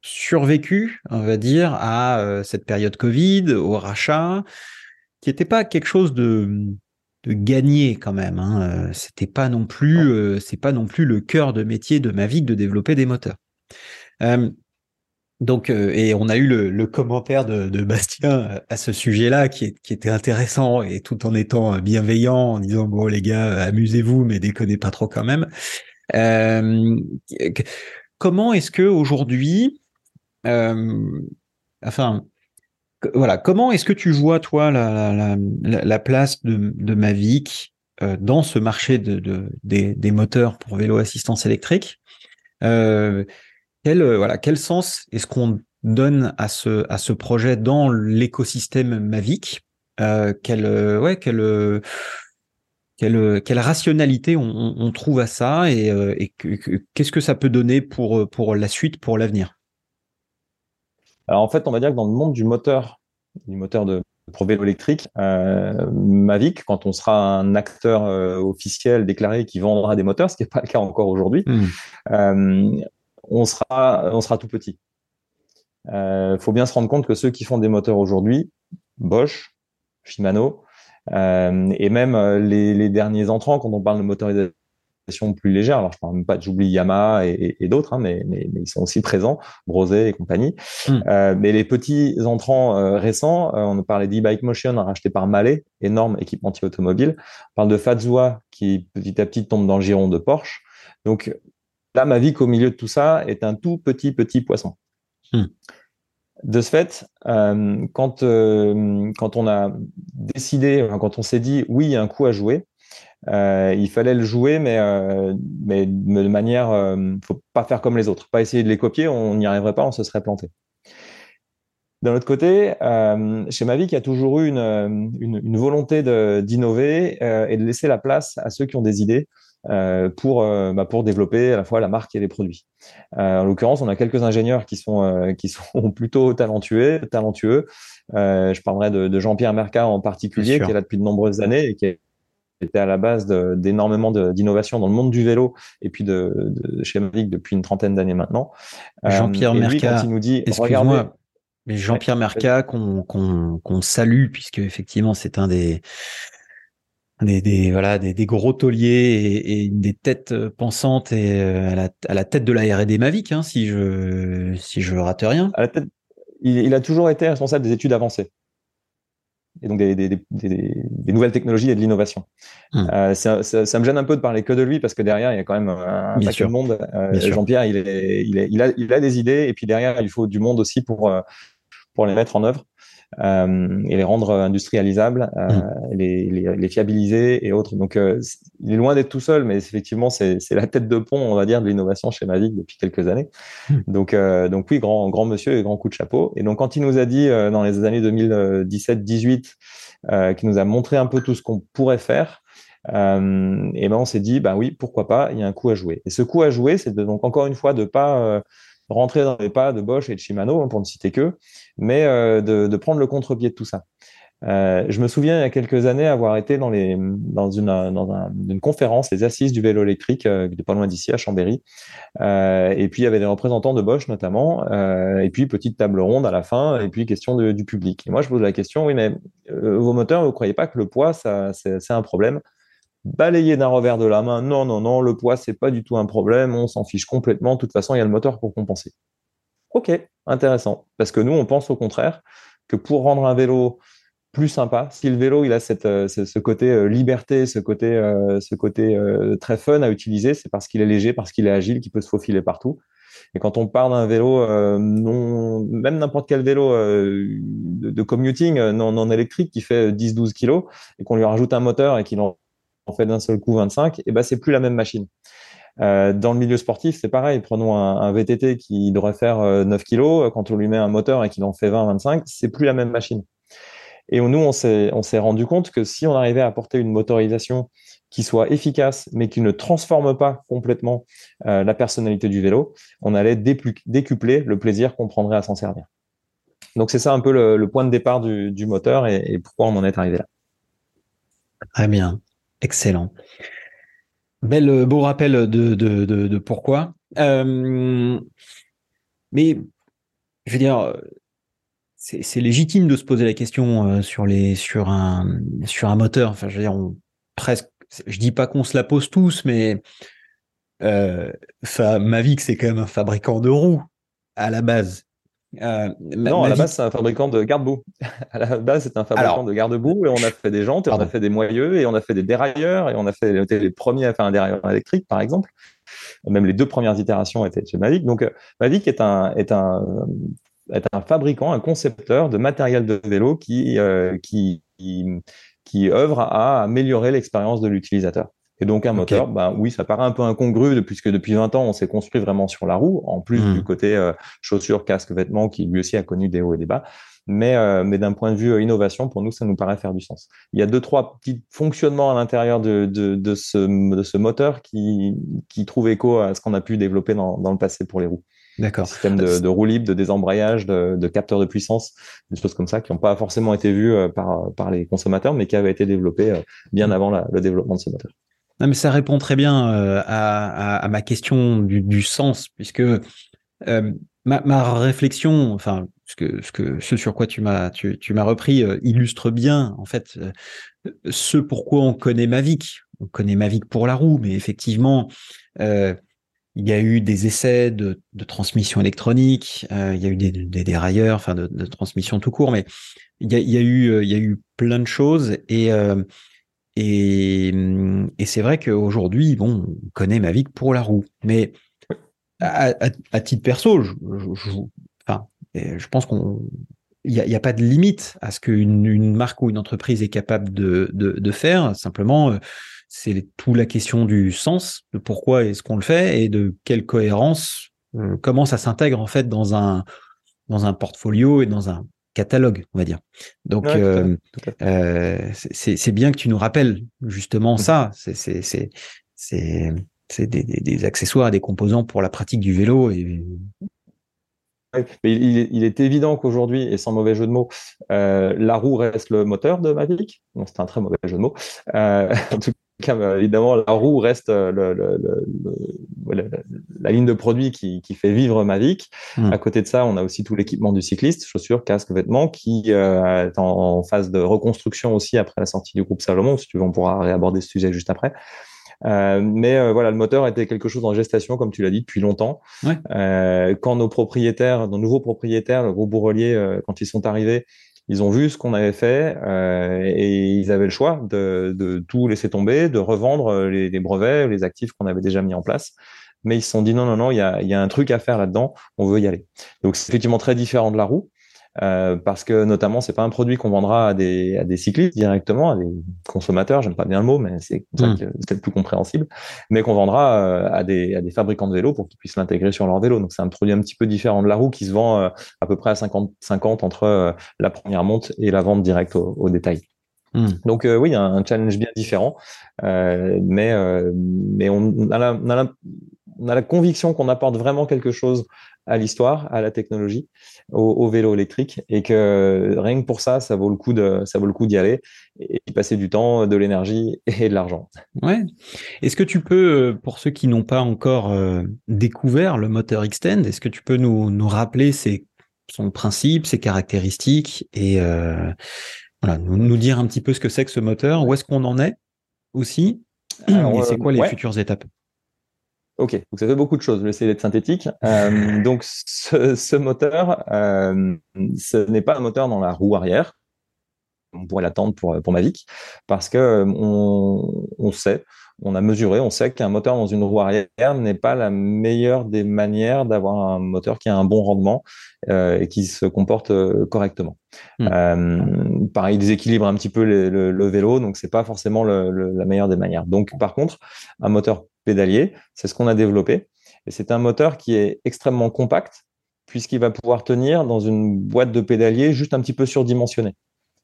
survécu, on va dire, à cette période Covid, au rachat, qui n'était pas quelque chose de, de gagné quand même. Hein. C'était pas non plus, c'est pas non plus le cœur de métier de ma vie de développer des moteurs. Donc, euh, et on a eu le, commentaire de, Bastien à ce sujet-là qui, était intéressant et tout en étant bienveillant en disant bon les gars amusez-vous mais déconnez pas trop quand même. Euh, comment est-ce que aujourd'hui, euh, enfin voilà, comment est-ce que tu vois toi la, place de, Mavic dans ce marché de, des, des, moteurs pour vélo assistance électrique? Quel, euh, voilà, quel sens est-ce qu'on donne à ce, à ce projet dans l'écosystème Mavic euh, quelle, euh, ouais, quelle, quelle, quelle rationalité on, on, trouve à ça et, et qu'est-ce que ça peut donner pour, pour la suite, pour l'avenir? Alors en fait, on va dire que dans le monde du moteur, du moteur de pour vélo électrique, Mavic, quand on sera un acteur officiel déclaré qui vendra des moteurs, ce qui n'est pas le cas encore aujourd'hui, mmh on sera, on sera tout petit. Il euh, faut bien se rendre compte que ceux qui font des moteurs aujourd'hui, Bosch, Shimano, euh, et même euh, les, derniers entrants, quand on parle de motorisation plus légère, alors je parle même pas de j'oublie Yamaha et, d'autres, hein, mais, ils sont aussi présents, Brosé et compagnie. Hmm. mais les petits entrants récents, on parlait d'e-bike motion racheté par Mallet, énorme équipementier automobile. On parle de Fazua qui petit à petit tombe dans le giron de Porsche. Donc Là, ma vie qu'au milieu de tout ça est un tout petit, petit poisson. Hmm. De ce fait, euh, quand, euh, quand on a décidé, quand on s'est dit oui, il y a un coup à jouer, euh, il fallait le jouer, mais, mais de manière, ne faut pas faire comme les autres, pas essayer de les copier, on n'y arriverait pas, on se serait planté. D'un autre côté, chez Mavic, il y a toujours eu une, une, une volonté d'innover et de laisser la place à ceux qui ont des idées pour euh, bah, pour développer à la fois la marque et les produits. Euh, en l'occurrence, on a quelques ingénieurs qui sont qui sont plutôt talentueux, talentueux. je parlerai de, de Jean-Pierre Mercat en particulier, qui est là depuis de nombreuses années et qui était à la base d'énormément d'innovation dans le monde du vélo et puis de, de chez Mavic depuis une trentaine d'années maintenant. Jean-Pierre Mercat, il nous dit, excuse-moi, mais Jean-Pierre Mercat qu'on qu'on salue puisque effectivement c'est un des des, des voilà des, des, gros tauliers et, et, des têtes euh, pensantes et euh, à la, à la tête de la R&D Mavic hein, si je si je rate rien. À la tête, il, il, a toujours été responsable des études avancées et donc des, nouvelles technologies et de l'innovation. Hmm. Euh, ça, ça, ça, me gêne un peu de parler que de lui parce que derrière il y a quand même un paquet de monde. Euh, Jean-Pierre il, est, il, est, il, a, il a des idées et puis derrière il faut du monde aussi pour pour les mettre en œuvre euh, et les rendre industrialisables, euh, mm. les, les, les, fiabiliser et autres. Donc, euh, il est loin d'être tout seul, mais effectivement, c'est la tête de pont, on va dire, de l'innovation chez Mavic depuis quelques années. Mm. Donc, donc oui, grand, grand monsieur et grand coup de chapeau. Et donc, quand il nous a dit dans les années 2017-18, qui nous a montré un peu tout ce qu'on pourrait faire, Euh, et ben on s'est dit, bah oui, pourquoi pas, il y a un coup à jouer. Et ce coup à jouer, c'est donc encore une fois de pas euh, rentrer dans les pas de Bosch et de Shimano, hein, pour ne citer que, mais euh, de, de, prendre le contre-pied de tout ça. Euh, je me souviens il y a quelques années avoir été dans, les, dans, une, dans un, une conférence, les assises du vélo électrique, euh, pas loin d'ici, à Chambéry. Euh, et puis il y avait des représentants de Bosch notamment, et puis petite table ronde à la fin, et puis question de, du public. Et moi je pose la question, oui mais vos moteurs, vous ne croyez pas que le poids, ça, c'est, un problème? Balayer d'un revers de la main, non, non, non, le poids, c'est pas du tout un problème, on s'en fiche complètement, de toute façon, il y a le moteur pour compenser. Ok, intéressant, parce que nous, on pense au contraire que pour rendre un vélo plus sympa. Si le vélo il a cette, euh, ce, côté euh, liberté, ce côté, euh, ce côté très fun à utiliser, c'est parce qu'il est léger, parce qu'il est agile, qu'il peut se faufiler partout. Et quand on part d'un vélo non, même n'importe quel vélo de, commuting non, non électrique qui fait 10-12 kilos et qu'on lui rajoute un moteur et qu'il en fait d'un seul coup 25, et ben c'est plus la même machine. dans le milieu sportif, c'est pareil. Prenons un, VTT qui devrait faire 9 kilos. Quand on lui met un moteur et qu'il en fait 20-25, c'est plus la même machine. Et nous, on s'est, on rendu compte que si on arrivait à apporter une motorisation qui soit efficace, mais qui ne transforme pas complètement euh, la personnalité du vélo, on allait décupler le plaisir qu'on prendrait à s'en servir. Donc c'est ça un peu le, point de départ du, du moteur et, et, pourquoi on en est arrivé là. Très bien, excellent. Bel euh, beau rappel de, pourquoi. Euh, mais je veux dire, c'est légitime de se poser la question euh, sur les sur un sur un moteur. Je veux dire, dis pas qu'on se la pose tous, mais euh, Mavic c'est quand même un fabricant de roues à la base. Euh, non, à la base, c'est un fabricant de garde-boue. à la base, c'est un fabricant de garde-boue et on a fait des jantes, et on a fait des moyeux et on a fait des dérailleurs et on a fait les premiers à faire un dérailleur électrique, par exemple. Même les deux premières itérations étaient chez Mavic. Donc, euh, Mavic est un, est un être un fabricant, un concepteur de matériel de vélo qui, euh, qui, qui, œuvre à améliorer l'expérience de l'utilisateur. Et donc un moteur, ben oui, ça paraît un peu incongru puisque depuis 20 ans, on s'est construit vraiment sur la roue, en plus hmm. du côté euh, chaussures, casque, vêtements, qui lui aussi a connu des hauts et des bas. Mais, euh, mais d'un point de vue innovation, pour nous, ça nous paraît faire du sens. Il y a deux, trois petits fonctionnements à l'intérieur de, de, de, ce, de ce moteur qui, qui trouvent écho à ce qu'on a pu développer dans, dans le passé pour les roues. D'accord. Système de, de roue libre, de désembrayage, de, de capteurs de puissance, des choses comme ça qui n'ont pas forcément été vues euh, par, par les consommateurs, mais qui avaient été développés euh, bien avant le développement de ce moteur. Non, mais ça répond très bien euh, à, ma question du, sens, puisque euh, ma, réflexion, enfin, ce sur quoi tu m'as, tu, repris, illustre bien, en fait, ce pourquoi on connaît Mavic. On connaît Mavic pour la roue, mais effectivement, euh, il y a eu des essais de, transmission électronique, euh, il y a eu des, des dérailleurs, enfin de, transmission tout court, mais il y a, eu euh, il y a eu plein de choses et euh, et, et c'est vrai qu'aujourd'hui, bon, on connaît Mavic pour la roue, mais à, titre perso, je, pense qu'on il n'y a, pas de limite à ce qu'une une marque ou une entreprise est capable de, faire. Simplement, c'est tout la question du sens, de pourquoi est-ce qu'on le fait et de quelle cohérence, euh, comment ça s'intègre en fait dans un dans un portfolio et dans un catalogue, on va dire. Donc euh, euh, c'est bien que tu nous rappelles justement mmh. ça. C'est des, des, des, accessoires, des composants pour la pratique du vélo et mais il, il, est évident qu'aujourd'hui, et sans mauvais jeu de mots, euh, la roue reste le moteur de Mavic. Bon, c'est un très mauvais jeu de mots. En tout évidemment, la roue reste euh, le, le, le, la ligne de produit qui, qui fait vivre Mavic. Hmm. À côté de ça, on a aussi tout l'équipement du cycliste, chaussures, casques, vêtements, qui euh, est en, phase de reconstruction aussi après la sortie du groupe Salomon. Si tu veux, on pourra réaborder ce sujet juste après. Euh, mais voilà, le moteur était quelque chose en gestation, comme tu l'as dit, depuis longtemps. Ouais. Euh, quand nos propriétaires, nos nouveaux propriétaires, le groupe Bourrelier, quand ils sont arrivés, ils ont vu ce qu'on avait fait euh, et ils avaient le choix de, de, tout laisser tomber, de revendre euh, les, les brevets, les actifs qu'on avait déjà mis en place. Mais ils se sont dit non, non, non, il y a, il y a un truc à faire là-dedans, on veut y aller. Donc c'est effectivement très différent de la roue. Euh, parce que notamment c'est pas un produit qu'on vendra à des, à des cyclistes directement, à des consommateurs, j'aime pas bien le mot, mais c'est hmm. peut-être plus compréhensible, mais qu'on vendra euh, à, des, à des fabricants de vélos pour qu'ils puissent l'intégrer sur leur vélo. Donc c'est un produit un petit peu différent de la roue qui se vend euh, à peu près à 50-50 entre la première monte et la vente directe au, détail. Hmm. Donc oui, il y a un challenge bien différent, mais mais on a la, on a la, on a la conviction qu'on apporte vraiment quelque chose à l'histoire, à la technologie, au, vélo électrique, et que rien que pour ça, ça vaut le coup de, ça vaut le coup d'y aller et d'y passer du temps, de l'énergie et de l'argent. Ouais. Est-ce que tu peux, euh, pour ceux qui n'ont pas encore euh, découvert le moteur Extend, est-ce que tu peux nous, nous rappeler ses, son principe, ses caractéristiques et euh, voilà, nous, nous, dire un petit peu ce que c'est que ce moteur, où est-ce qu'on en est aussi, et c'est quoi les futures étapes? Ok, donc ça fait beaucoup de choses. Je vais essayer d'être synthétique. Euh, donc ce, ce moteur, euh, ce n'est pas un moteur dans la roue arrière. On pourrait l'attendre pour pour Mavic parce que on, on sait, on a mesuré, on sait qu'un moteur dans une roue arrière n'est pas la meilleure des manières d'avoir un moteur qui a un bon rendement euh, et qui se comporte euh, correctement. Hmm. Euh, pareil, il déséquilibre un petit peu le, le, le vélo, donc c'est pas forcément le, la meilleure des manières. Donc par contre, un moteur pédalier. C'est ce qu'on a développé. Et c'est un moteur qui est extrêmement compact, puisqu'il va pouvoir tenir dans une boîte de pédalier juste un petit peu surdimensionnée.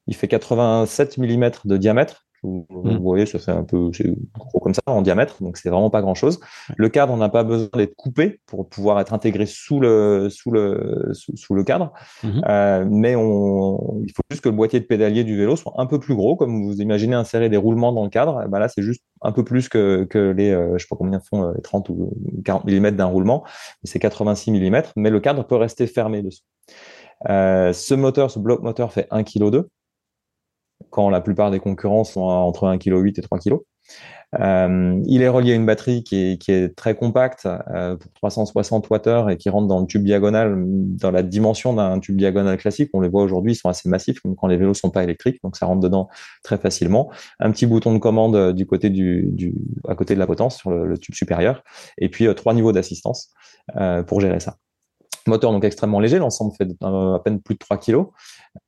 Il fait 87 mm de diamètre, vous, mm. voyez, ça fait un peu gros comme ça en diamètre, donc c'est vraiment pas grand chose. Le cadre n'a pas besoin d'être coupé pour pouvoir être intégré sous le sous le sous, le cadre, mm-hmm. euh, mais on, il faut juste que le boîtier de pédalier du vélo soit un peu plus gros, comme vous imaginez insérer des roulements dans le cadre. Ben là, c'est juste un peu plus que, que les, euh, je sais pas combien font euh, les 30 ou 40 mm d'un roulement, c'est 86 mm, mais le cadre peut rester fermé dessous. Euh, ce moteur, ce bloc moteur fait 1,2 kg quand la plupart des concurrents sont entre 1,8 kg et 3 kg. Euh, il est relié à une batterie qui est, très compacte euh, pour 360 Wh et qui rentre dans le tube diagonal, dans la dimension d'un tube diagonal classique. On les voit aujourd'hui, ils sont assez massifs, comme quand les vélos sont pas électriques, donc ça rentre dedans très facilement. Un petit bouton de commande euh, du côté du, à côté de la potence sur le, tube supérieur, et puis trois niveaux d'assistance pour gérer ça. Moteur donc extrêmement léger, l'ensemble fait à peine plus de 3 kg,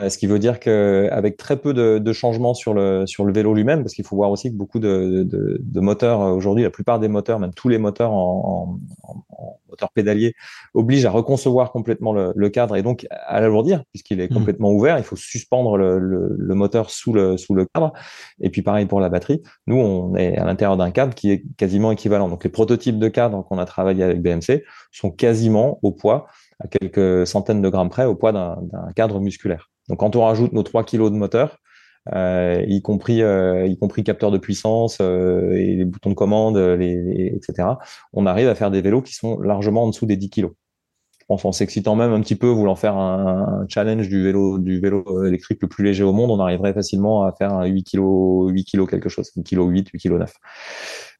ce qui veut dire qu'avec très peu de, de, changements sur le, sur le vélo lui-même, parce qu'il faut voir aussi que beaucoup de, de, de moteurs euh, aujourd'hui, la plupart des moteurs, même tous les moteurs en, en, en moteur pédalier, obligent à reconcevoir complètement le, le cadre et donc à l'alourdir, puisqu'il est mmh. complètement ouvert. Il faut suspendre le, le, le, moteur sous le, sous le cadre. Et puis pareil pour la batterie. Nous, on est à l'intérieur d'un cadre qui est quasiment équivalent. Donc les prototypes de cadres qu'on a travaillé avec BMC sont quasiment au poids à quelques centaines de grammes près au poids d'un cadre musculaire. Donc quand on rajoute nos 3 kilos de moteur, euh, y compris euh, y compris capteur de puissance euh, et les boutons de commande, les, etc. On arrive à faire des vélos qui sont largement en dessous des 10 kilos. Je pense en s'excitant même un petit peu, voulant faire un, challenge du vélo du vélo électrique le plus léger au monde, on arriverait facilement à faire un 8 kilos 8 kilos quelque chose, 8 kg 8, 8 kg 9.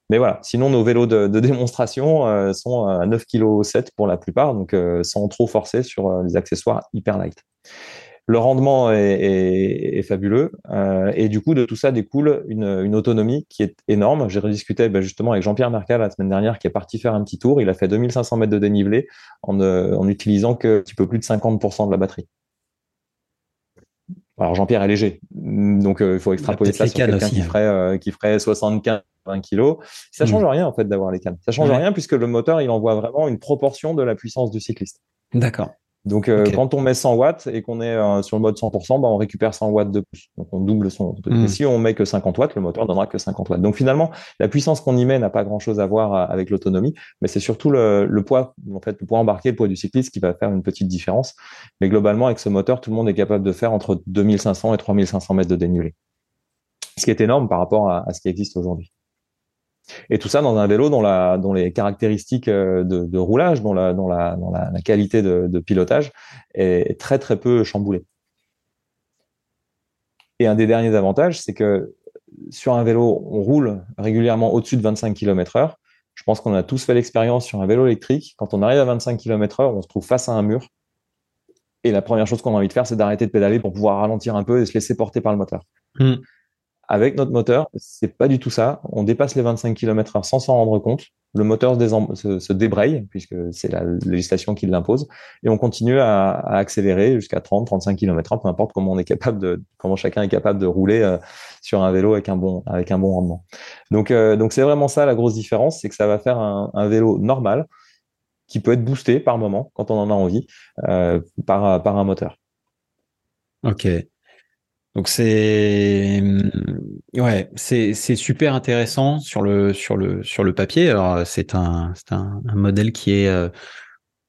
Mais voilà, sinon nos vélos de, de démonstration euh, sont à 9 kg 7 pour la plupart, donc euh, sans trop forcer sur euh, les accessoires hyper light. Le rendement est, est, est fabuleux euh, et du coup de tout ça découle une, une autonomie qui est énorme. J'ai rediscuté bah, justement avec Jean-Pierre Mercal la semaine dernière qui est parti faire un petit tour. Il a fait 2500 mètres de dénivelé en, en utilisant que un petit peu plus de 50% de la batterie. Alors Jean-Pierre est léger, donc il faut extrapoler ça sur quelqu'un qui hein. ferait qui ferait 75 20 kilos. Ça hmm. change rien en fait d'avoir les cannes. Ça change rien puisque le moteur il envoie vraiment une proportion de la puissance du cycliste. D'accord. Donc euh, quand on met 100 watts et qu'on est euh, sur le mode 100%, bah, on récupère 100 watts de plus. Donc on double son. Et hmm. si on met que 50 watts, le moteur donnera que 50 watts. Donc finalement, la puissance qu'on y met n'a pas grand-chose à voir euh, avec l'autonomie, mais c'est surtout le, le, poids, en fait, le poids embarqué, le poids du cycliste qui va faire une petite différence. Mais globalement, avec ce moteur, tout le monde est capable de faire entre 2500 et 3500 mètres de dénivelé. Ce qui est énorme par rapport à ce qui existe aujourd'hui. Et tout ça dans un vélo dont, les caractéristiques euh, de, roulage, dont la, qualité de, pilotage est très très peu chamboulée. Et un des derniers avantages, c'est que sur un vélo, on roule régulièrement au-dessus de 25 km heure. Je pense qu'on a tous fait l'expérience sur un vélo électrique. Quand on arrive à 25 km heure, on se trouve face à un mur. Et la première chose qu'on a envie de faire, c'est d'arrêter de pédaler pour pouvoir ralentir un peu et se laisser porter par le moteur. Mmh. Avec notre moteur, c'est pas du tout ça. On dépasse les 25 km/h sans s'en rendre compte. Le moteur se, débraye puisque c'est la législation qui l'impose, et on continue à, accélérer jusqu'à 30-35 km/h, peu importe comment on est capable de, comment chacun est capable de rouler euh, sur un vélo avec un bon, avec un bon rendement. Donc, euh, donc c'est vraiment ça la grosse différence, c'est que ça va faire un, un, vélo normal qui peut être boosté par moment quand on en a envie euh, par, par un moteur. Ok. Donc c'est ouais, c'est c'est super intéressant sur le sur le sur le papier. Alors c'est un c'est un, un, modèle qui est euh,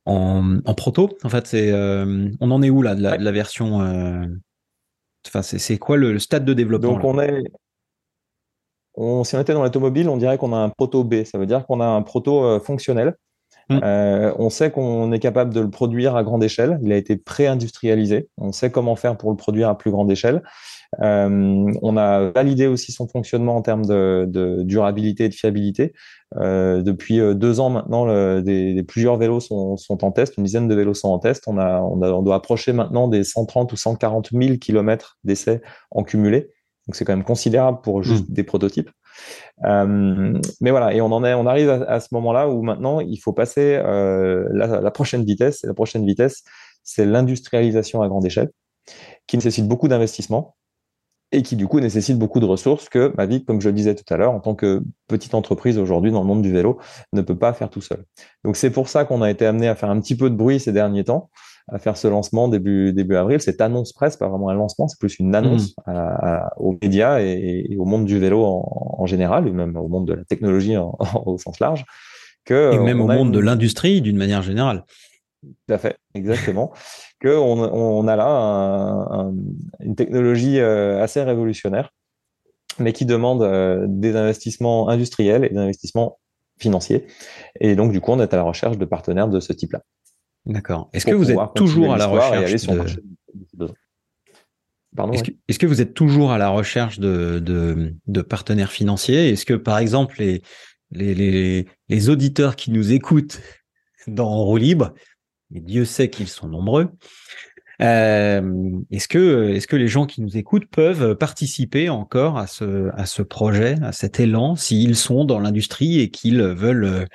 en, en proto. En fait, c'est euh, on en est où là de la, de la version euh... Enfin, c'est c'est quoi le, le, stade de développement Donc on est on, si on était dans l'automobile, on dirait qu'on a un proto B. Ça veut dire qu'on a un proto euh, fonctionnel. Mm. Euh, on sait qu'on est capable de le produire à grande échelle. Il a été pré-industrialisé. On sait comment faire pour le produire à plus grande échelle. Euh, on a validé aussi son fonctionnement en termes de, de durabilité et de fiabilité. Euh, depuis deux ans maintenant, le, des, des, plusieurs vélos sont, sont, en test. Une dizaine de vélos sont en test. On, a, on, a, on doit approcher maintenant des 130 ou 140 000 kilomètres d'essais en cumulé. Donc c'est quand même considérable pour juste mmh. des prototypes. Euh, mais voilà, et on en est, on arrive à, ce moment-là où maintenant il faut passer euh, la, prochaine vitesse. Et la prochaine vitesse, c'est l'industrialisation à grande échelle, qui nécessite beaucoup d'investissement et qui du coup nécessite beaucoup de ressources que ma vie, comme je le disais tout à l'heure, en tant que petite entreprise aujourd'hui dans le monde du vélo, ne peut pas faire tout seul. Donc c'est pour ça qu'on a été amené à faire un petit peu de bruit ces derniers temps à faire ce lancement début début avril. Cette annonce presse, pas vraiment un lancement, c'est plus une annonce mmh. à, à, aux médias et, et, au monde du vélo en, en, général, et même au monde de la technologie en, au sens large. Que et même au monde une... de l'industrie d'une manière générale. Tout à fait, exactement. que on, on, a là un, un, une technologie euh, assez révolutionnaire, mais qui demande euh, des investissements industriels et des investissements financiers. Et donc, du coup, on est à la recherche de partenaires de ce type-là. D'accord. Est-ce que vous êtes toujours à la recherche de... Pardon, est-ce, que, est-ce, que, vous êtes toujours à la recherche de, de, de partenaires financiers? Est-ce que, par exemple, les, les, les, les, auditeurs qui nous écoutent dans Roue Libre, et Dieu sait qu'ils sont nombreux, euh, est-ce que, est-ce que les gens qui nous écoutent peuvent participer encore à ce, à ce projet, à cet élan, s'ils sont dans l'industrie et qu'ils veulent,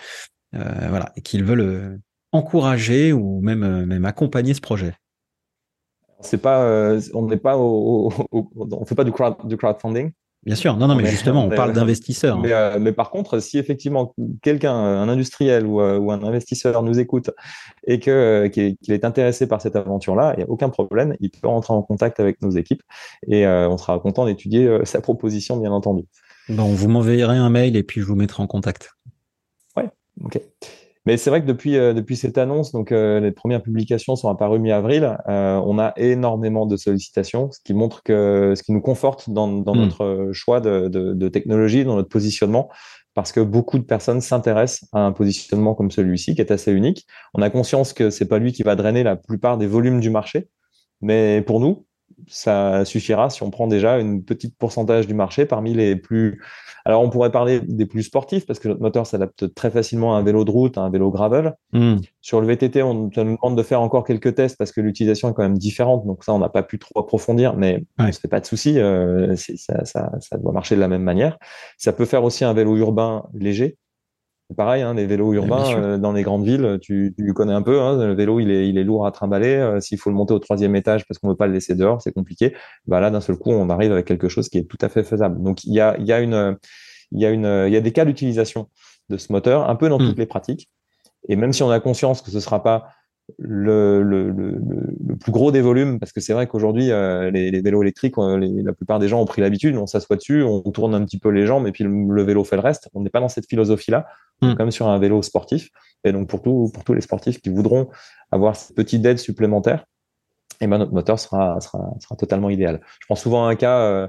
euh, voilà, et qu'ils veulent encourager ou même, euh, même accompagner ce projet? C'est pas, euh, on n'est pas au, au, on fait pas du, crowd, du crowdfunding. Bien sûr, non, non, mais, mais justement, on, parle d'investisseurs. Mais, euh, mais, par contre, si effectivement quelqu'un, un industriel ou, euh, ou, un investisseur nous écoute et que qu'il est intéressé par cette aventure-là, il n'y a aucun problème, il peut rentrer en contact avec nos équipes et on sera content d'étudier sa proposition, bien entendu. Bon, vous m'enverrez un mail et puis je vous mettrai en contact. Ouais, ok. Mais c'est vrai que depuis, euh, depuis cette annonce, donc euh, les premières publications sont apparues mi-avril, euh, on a énormément de sollicitations, ce qui montre que, ce qui nous conforte dans, dans mmh. notre choix de, de, de, technologie, dans notre positionnement, parce que beaucoup de personnes s'intéressent à un positionnement comme celui-ci, qui est assez unique. On a conscience que c'est pas lui qui va drainer la plupart des volumes du marché, mais pour nous, ça suffira si on prend déjà une petite pourcentage du marché parmi les plus. Alors, on pourrait parler des plus sportifs parce que notre moteur s'adapte très facilement à un vélo de route, à un vélo gravel. Mm. Sur le VTT, on nous demande de faire encore quelques tests parce que l'utilisation est quand même différente. Donc, ça, on n'a pas pu trop approfondir, mais ouais. on se fait pas de souci. Euh, ça, ça, ça doit marcher de la même manière. Ça peut faire aussi un vélo urbain léger pareil, hein, les vélos urbains euh, dans les grandes villes, tu, tu connais un peu. Hein, le vélo, il est, il est lourd à trimballer. Euh, S'il faut le monter au troisième étage parce qu'on veut pas le laisser dehors, c'est compliqué. Bah là, d'un seul coup, on arrive avec quelque chose qui est tout à fait faisable. Donc, il y a, il y a une, il y a une, il y a des cas d'utilisation de ce moteur, un peu dans mmh. toutes les pratiques. Et même si on a conscience que ce sera pas le, le, le, le, plus gros des volumes, parce que c'est vrai qu'aujourd'hui, euh, les, les, vélos électriques, euh, les, la plupart des gens ont pris l'habitude, on s'assoit dessus, on tourne un petit peu les jambes et puis le, vélo fait le reste. On n'est pas dans cette philosophie-là, on est mm. quand même sur un vélo sportif. Et donc pour, tout, pour tous les sportifs qui voudront avoir cette petite aide supplémentaire, et eh ben notre moteur sera, sera, sera totalement idéal. Je prends souvent un cas, euh,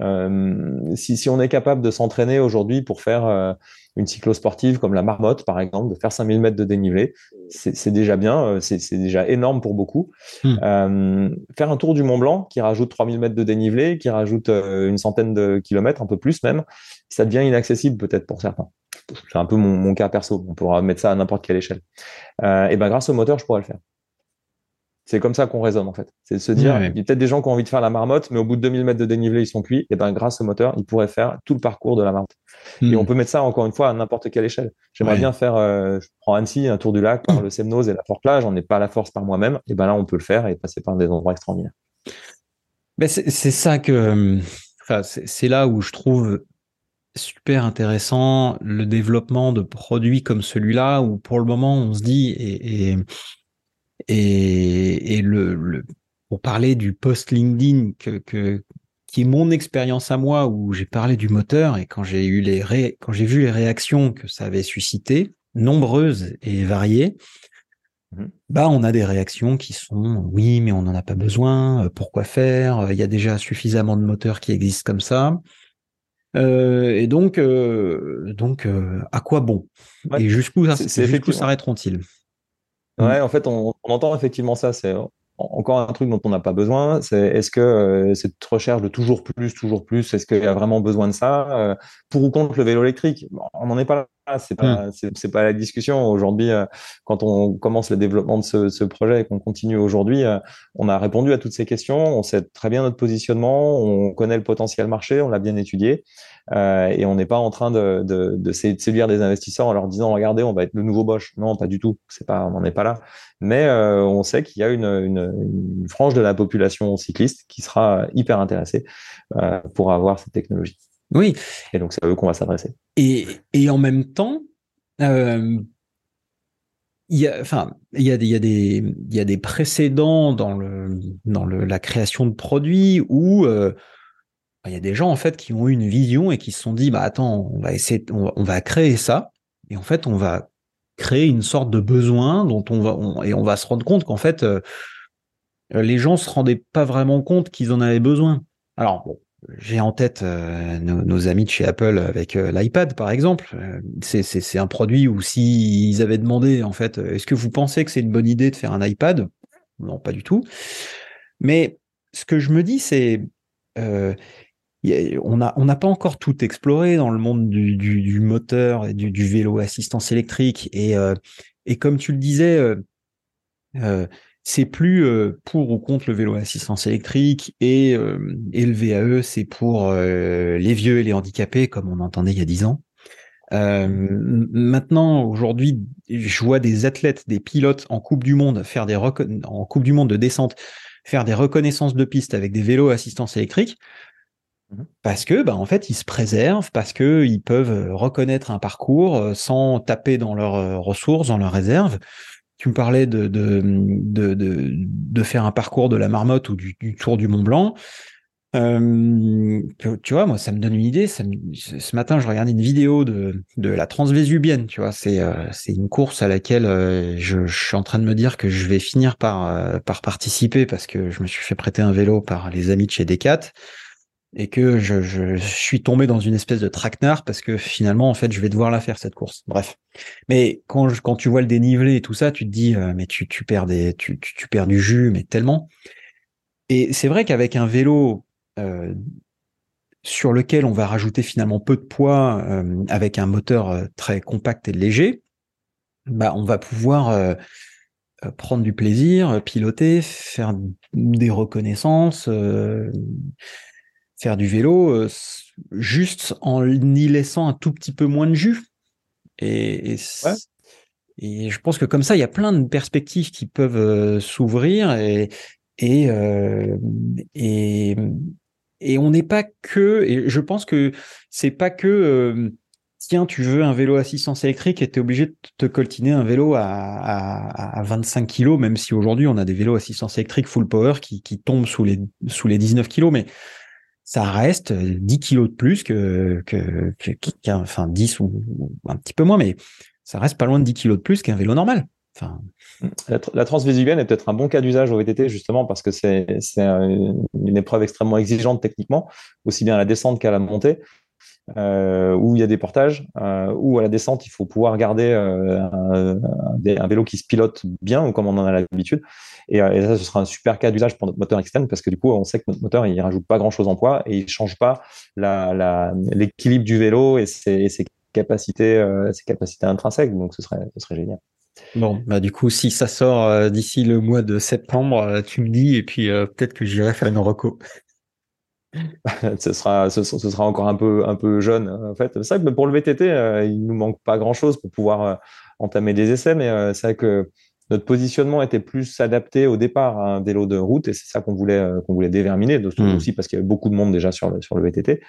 euh si, si on est capable de s'entraîner aujourd'hui pour faire une cyclosportive comme la marmotte, par exemple, de faire 5000 mètres de dénivelé, c'est déjà bien, euh, c'est déjà énorme pour beaucoup. Mmh. Euh, faire un tour du Mont Blanc qui rajoute 3000 mètres de dénivelé, qui rajoute euh, une centaine de kilomètres, un peu plus même, ça devient inaccessible peut-être pour certains. C'est un peu mon, mon, cas perso. On pourra mettre ça à n'importe quelle échelle. Euh, et ben grâce au moteur, je pourrais le faire. C'est comme ça qu'on raisonne en fait. C'est de se dire, ouais. il y a peut-être des gens qui ont envie de faire la marmotte, mais au bout de 2000 mètres de dénivelé, ils sont cuits. Et ben grâce au moteur, ils pourraient faire tout le parcours de la marmotte. Mmh. Et on peut mettre ça encore une fois à n'importe quelle échelle. J'aimerais ouais. bien faire, euh, je prends Annecy, un tour du lac par le Semnoz et la Fort Plage. On n'est pas à la force par moi-même. Et ben là, on peut le faire et passer par des endroits extraordinaires. Mais c'est ça que, enfin, c'est là où je trouve super intéressant le développement de produits comme celui-là, où pour le moment on se dit et, et et, et le, le, pour parler du post LinkedIn que, que, qui est mon expérience à moi où j'ai parlé du moteur et quand j'ai eu les ré... quand j'ai vu les réactions que ça avait suscité, nombreuses et variées, mmh. bah on a des réactions qui sont oui mais on n'en a pas besoin, pourquoi faire, il y a déjà suffisamment de moteurs qui existent comme ça. Euh, et donc, euh, donc euh, à quoi bon? Et jusqu'où, jusqu'où s'arrêteront-ils? Ouais, en fait, on, on, entend effectivement ça. C'est encore un truc dont on n'a pas besoin, c'est est-ce que euh, cette recherche de toujours plus, toujours plus, est-ce qu'il y a vraiment besoin de ça euh, Pour ou contre le vélo électrique? On n'en est pas là, c'est pas, hmm. c'est pas la discussion. Aujourd'hui, euh, quand on commence le développement de ce, ce projet et qu'on continue aujourd'hui, on a répondu à toutes ces questions, on sait très bien notre positionnement, on connaît le potentiel marché, on l'a bien étudié. Euh, et on n'est pas en train de, de, de, séduire des investisseurs en leur disant regardez on va être le nouveau Bosch. Non pas du tout. C'est pas on n'en est pas là. Mais euh, on sait qu'il y a une, une, une, frange de la population cycliste qui sera hyper intéressée euh, pour avoir cette technologie oui. Et donc c'est à eux qu'on va s'adresser. Et, et en même temps euh, il y a, enfin, il y a, il y a des, il y a des précédents dans le, dans le, la création de produits où euh, il y a des gens en fait qui ont eu une vision et qui se sont dit bah attends on va essayer on va, créer ça. Et en fait on va créer une sorte de besoin dont on va et on va se rendre compte qu'en fait euh, les gens se rendaient pas vraiment compte qu'ils en avaient besoin. Alors bon, j'ai en tête euh, nos, amis de chez Apple avec euh, l'iPad par exemple. C'est un produit où s'ils avaient demandé en fait est-ce que vous pensez que c'est une bonne idée de faire un iPad? Non pas du tout. Mais ce que je me dis c'est on n'a pas encore tout exploré dans le monde du, moteur et du, vélo assistance électrique. Et, euh, comme tu le disais, euh, euh, c'est plus pour ou contre le vélo assistance électrique et, et le VAE, c'est pour les vieux et les handicapés, comme on entendait il y a dix ans. maintenant, aujourd'hui, je vois des athlètes, des pilotes en Coupe du Monde faire des en Coupe du Monde de descente faire des reconnaissances de piste avec des vélos assistance électrique. Mmh parce que, bah, en fait, ils se préservent, parce que ils peuvent euh, reconnaître un parcours euh, sans taper dans leurs euh, ressources, dans leurs réserves. Tu me parlais de, de, de, de, faire un parcours de la marmotte ou du, Tour du Mont Blanc. Euh, tu vois, moi, ça me donne une idée. Ce matin, je regardais une vidéo de, de la Transvésubienne. Tu vois, c'est c'est une course à laquelle je, je, suis en train de me dire que je vais finir par par participer parce que je me suis fait prêter un vélo par les amis de chez Decat et que je, suis tombé dans une espèce de traquenard parce que finalement en fait je vais devoir la faire cette course. Bref. Mais quand tu vois le dénivelé et tout ça, tu te dis euh, mais tu perds du jus mais tellement. Et c'est vrai qu'avec un vélo euh, sur lequel on va rajouter finalement peu de poids euh, avec un moteur très compact et léger, bah on va pouvoir prendre du plaisir, piloter, faire des reconnaissances, faire du vélo euh, juste en y laissant un tout petit peu moins de jus. Et, et, je pense que comme ça, il y a plein de perspectives qui peuvent euh, s'ouvrir et, et, euh, et, et on n'est pas que, et je pense que c'est pas que tiens, tu veux un vélo assistance électrique et tu es obligé de te coltiner un vélo à, à, à 25 kg, même si aujourd'hui on a des vélos assistance électrique full power qui, qui tombent sous les, sous les 19 kg. Mais ça reste 10 kilos de plus que, que, que, enfin 10 ou, un petit peu moins, mais ça reste pas loin de 10 kilos de plus qu'un vélo normal. Enfin... La, la est peut-être un bon cas d'usage au VTT justement parce que c'est une épreuve extrêmement exigeante techniquement, aussi bien à la descente qu'à la montée euh, où il y a des portages, euh, où à la descente, il faut pouvoir garder euh, un, un, vélo qui se pilote bien, ou comme on en a l'habitude. Et, euh, et, ça, ce sera un super cas d'usage pour notre moteur externe, parce que du coup, on sait que notre moteur, il rajoute pas grand-chose en poids et il change pas l'équilibre du vélo et ses, ses capacités, euh, ses capacités intrinsèques. Donc, ce serait, ce serait génial. Bon, bah du coup, si ça sort euh, d'ici le mois de septembre, tu me dis, et puis peut-être que j'irai faire une reco. ce sera, ce, sera encore un peu, un peu jeune. En fait, c'est vrai que pour le VTT, il nous manque pas grand chose pour pouvoir entamer des essais, mais c'est vrai que notre positionnement était plus adapté au départ à un vélo de route et c'est ça qu'on voulait, qu'on voulait déverminer, mmh. aussi parce qu'il y avait beaucoup de monde déjà sur le, sur le VTT.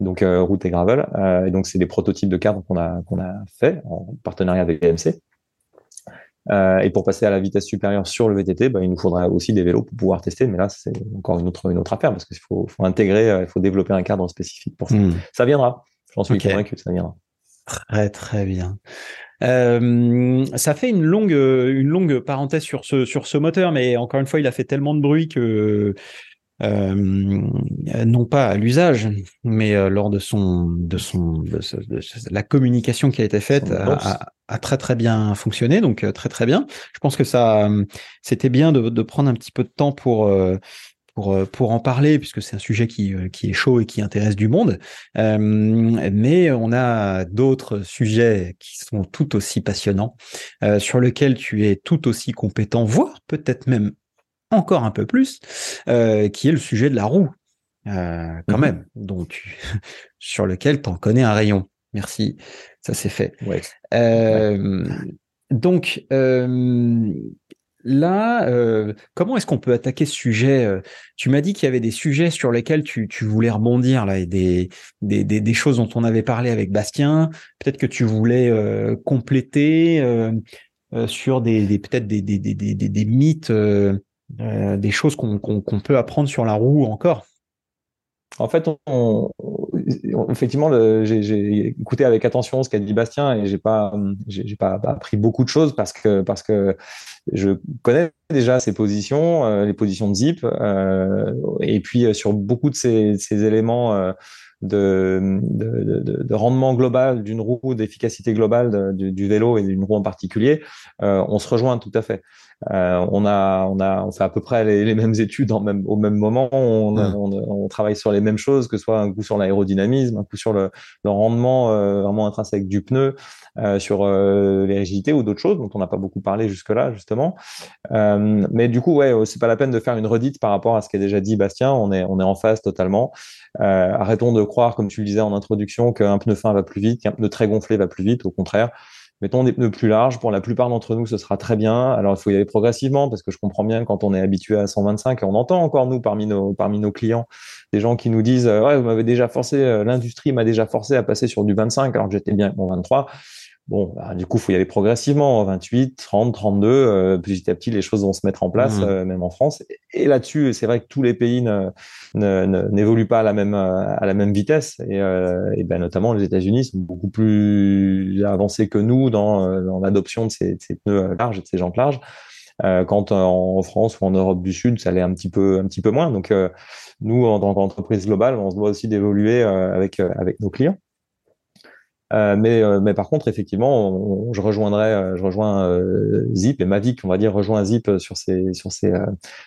Donc route et gravel. et donc c'est des prototypes de cadres qu'on a, qu'on a fait en partenariat avec BMC. Euh, et pour passer à la vitesse supérieure sur le VTT, bah, il nous faudra aussi des vélos pour pouvoir tester. Mais là, c'est encore une autre, une autre affaire parce qu'il faut, faut, intégrer, euh, il faut développer un cadre spécifique pour ça. Hmm. Ça viendra. J'en suis convaincu que ça viendra. Très très bien. Euh, ça fait une longue, une longue parenthèse sur ce, sur ce moteur, mais encore une fois, il a fait tellement de bruit que euh, non pas à l'usage, mais euh, lors de son, de son, de, la communication qui a été faite, a, très très bien fonctionné, donc très très bien. Je pense que ça, c'était bien de, de, prendre un petit peu de temps pour pour, pour en parler, puisque c'est un sujet qui, qui est chaud et qui intéresse du monde. Euh, mais on a d'autres sujets qui sont tout aussi passionnants, euh, sur lesquels tu es tout aussi compétent, voire peut-être même encore un peu plus, euh, qui est le sujet de la roue, euh, quand mhm. même, dont tu, sur lequel tu en connais un rayon. Merci, ça c'est fait. Euh, donc, là, comment est-ce qu'on peut attaquer ce sujet Tu m'as dit qu'il y avait des sujets sur lesquels tu, voulais rebondir, là, des, des, des, choses dont on avait parlé avec Bastien. Peut-être que tu voulais compléter sur des, peut-être des, des, mythes euh, des choses qu'on peut apprendre sur la roue encore En fait, on, effectivement, j'ai écouté avec attention ce qu'a dit Bastien et j'ai pas, j'ai pas appris beaucoup de choses parce que parce que je connais déjà ses positions, euh, les positions de Zip, euh, et puis sur beaucoup de ces, ces éléments. De, de, de, rendement global d'une roue, d'efficacité globale du, vélo et d'une roue en particulier, on se rejoint tout à fait. Euh, on a, on a, on fait à peu près les, mêmes études en même, au même moment. On, on, travaille sur les mêmes choses, que ce soit un coup sur l'aérodynamisme, un coup sur le, le rendement euh, vraiment intrinsèque du pneu, euh, sur euh, les rigidités ou d'autres choses dont on n'a pas beaucoup parlé jusque-là justement. Euh, mais du coup, ouais, c'est pas la peine de faire une redite par rapport à ce qu'a déjà dit Bastien. On est, on est en phase totalement. arrêtons de croire, comme tu le disais en introduction, qu'un pneu fin va plus vite, qu'un pneu très gonflé va plus vite. Au contraire. Mettons des pneus plus larges. Pour la plupart d'entre nous, ce sera très bien. Alors, il faut y aller progressivement parce que je comprends bien quand on est habitué à 125 et on entend encore, nous, parmi nos, parmi nos clients, des gens qui nous disent, ouais, vous m'avez déjà forcé, euh, l'industrie m'a déjà forcé à passer sur du 25 alors que j'étais bien avec mon 23. Bon, bah, du coup, il faut y aller progressivement, 28, 30, 32. Euh, petit à petit, les choses vont se mettre en place, mmh. euh, même en France. Et, là-dessus, c'est vrai que tous les pays n'évoluent pas à la même à la même vitesse. Et, euh, et ben, notamment, les États-Unis sont beaucoup plus avancés que nous dans, euh, dans l'adoption de ces, de ces, pneus larges et de ces jantes larges. Euh, quand en France ou en Europe du Sud, ça allait un petit peu un petit peu moins. Donc, nous, en tant qu'entreprise globale, on se doit aussi d'évoluer avec avec nos clients. Euh, mais, euh, mais par contre, effectivement, je rejoindrai, euh, je rejoins Zip et Mavic, on va dire, rejoint Zip sur ces, sur ces,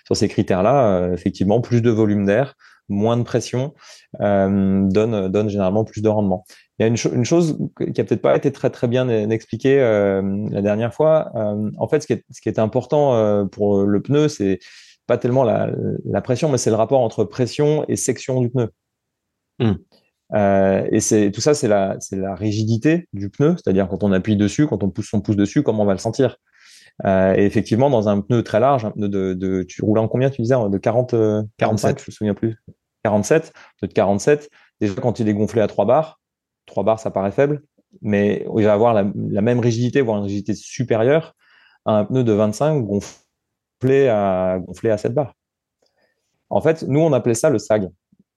sur ces critères-là. effectivement, plus de volume d'air, moins de pression, donne, donne généralement plus de rendement. Il y a une, une chose qui a peut-être pas été très très bien expliquée la dernière fois. en fait, ce qui est, ce qui est important pour le pneu, c'est pas tellement la, la pression, mais c'est le rapport entre pression et section du pneu. Mmh. Euh, et c'est tout ça, c'est la, c'est la rigidité du pneu, c'est-à-dire quand on appuie dessus, quand on pousse son pouce dessus, comment on va le sentir. Euh, et effectivement, dans un pneu très large, un pneu de, de tu roules en combien tu disais de 40, 47, je me souviens plus, 47, de 47. Déjà quand il est gonflé à 3 bars, 3 bars ça paraît faible, mais il va avoir la, la même rigidité, voire une rigidité supérieure à un pneu de 25 gonflé à gonflé à 7 bars. En fait, nous on appelait ça le sag.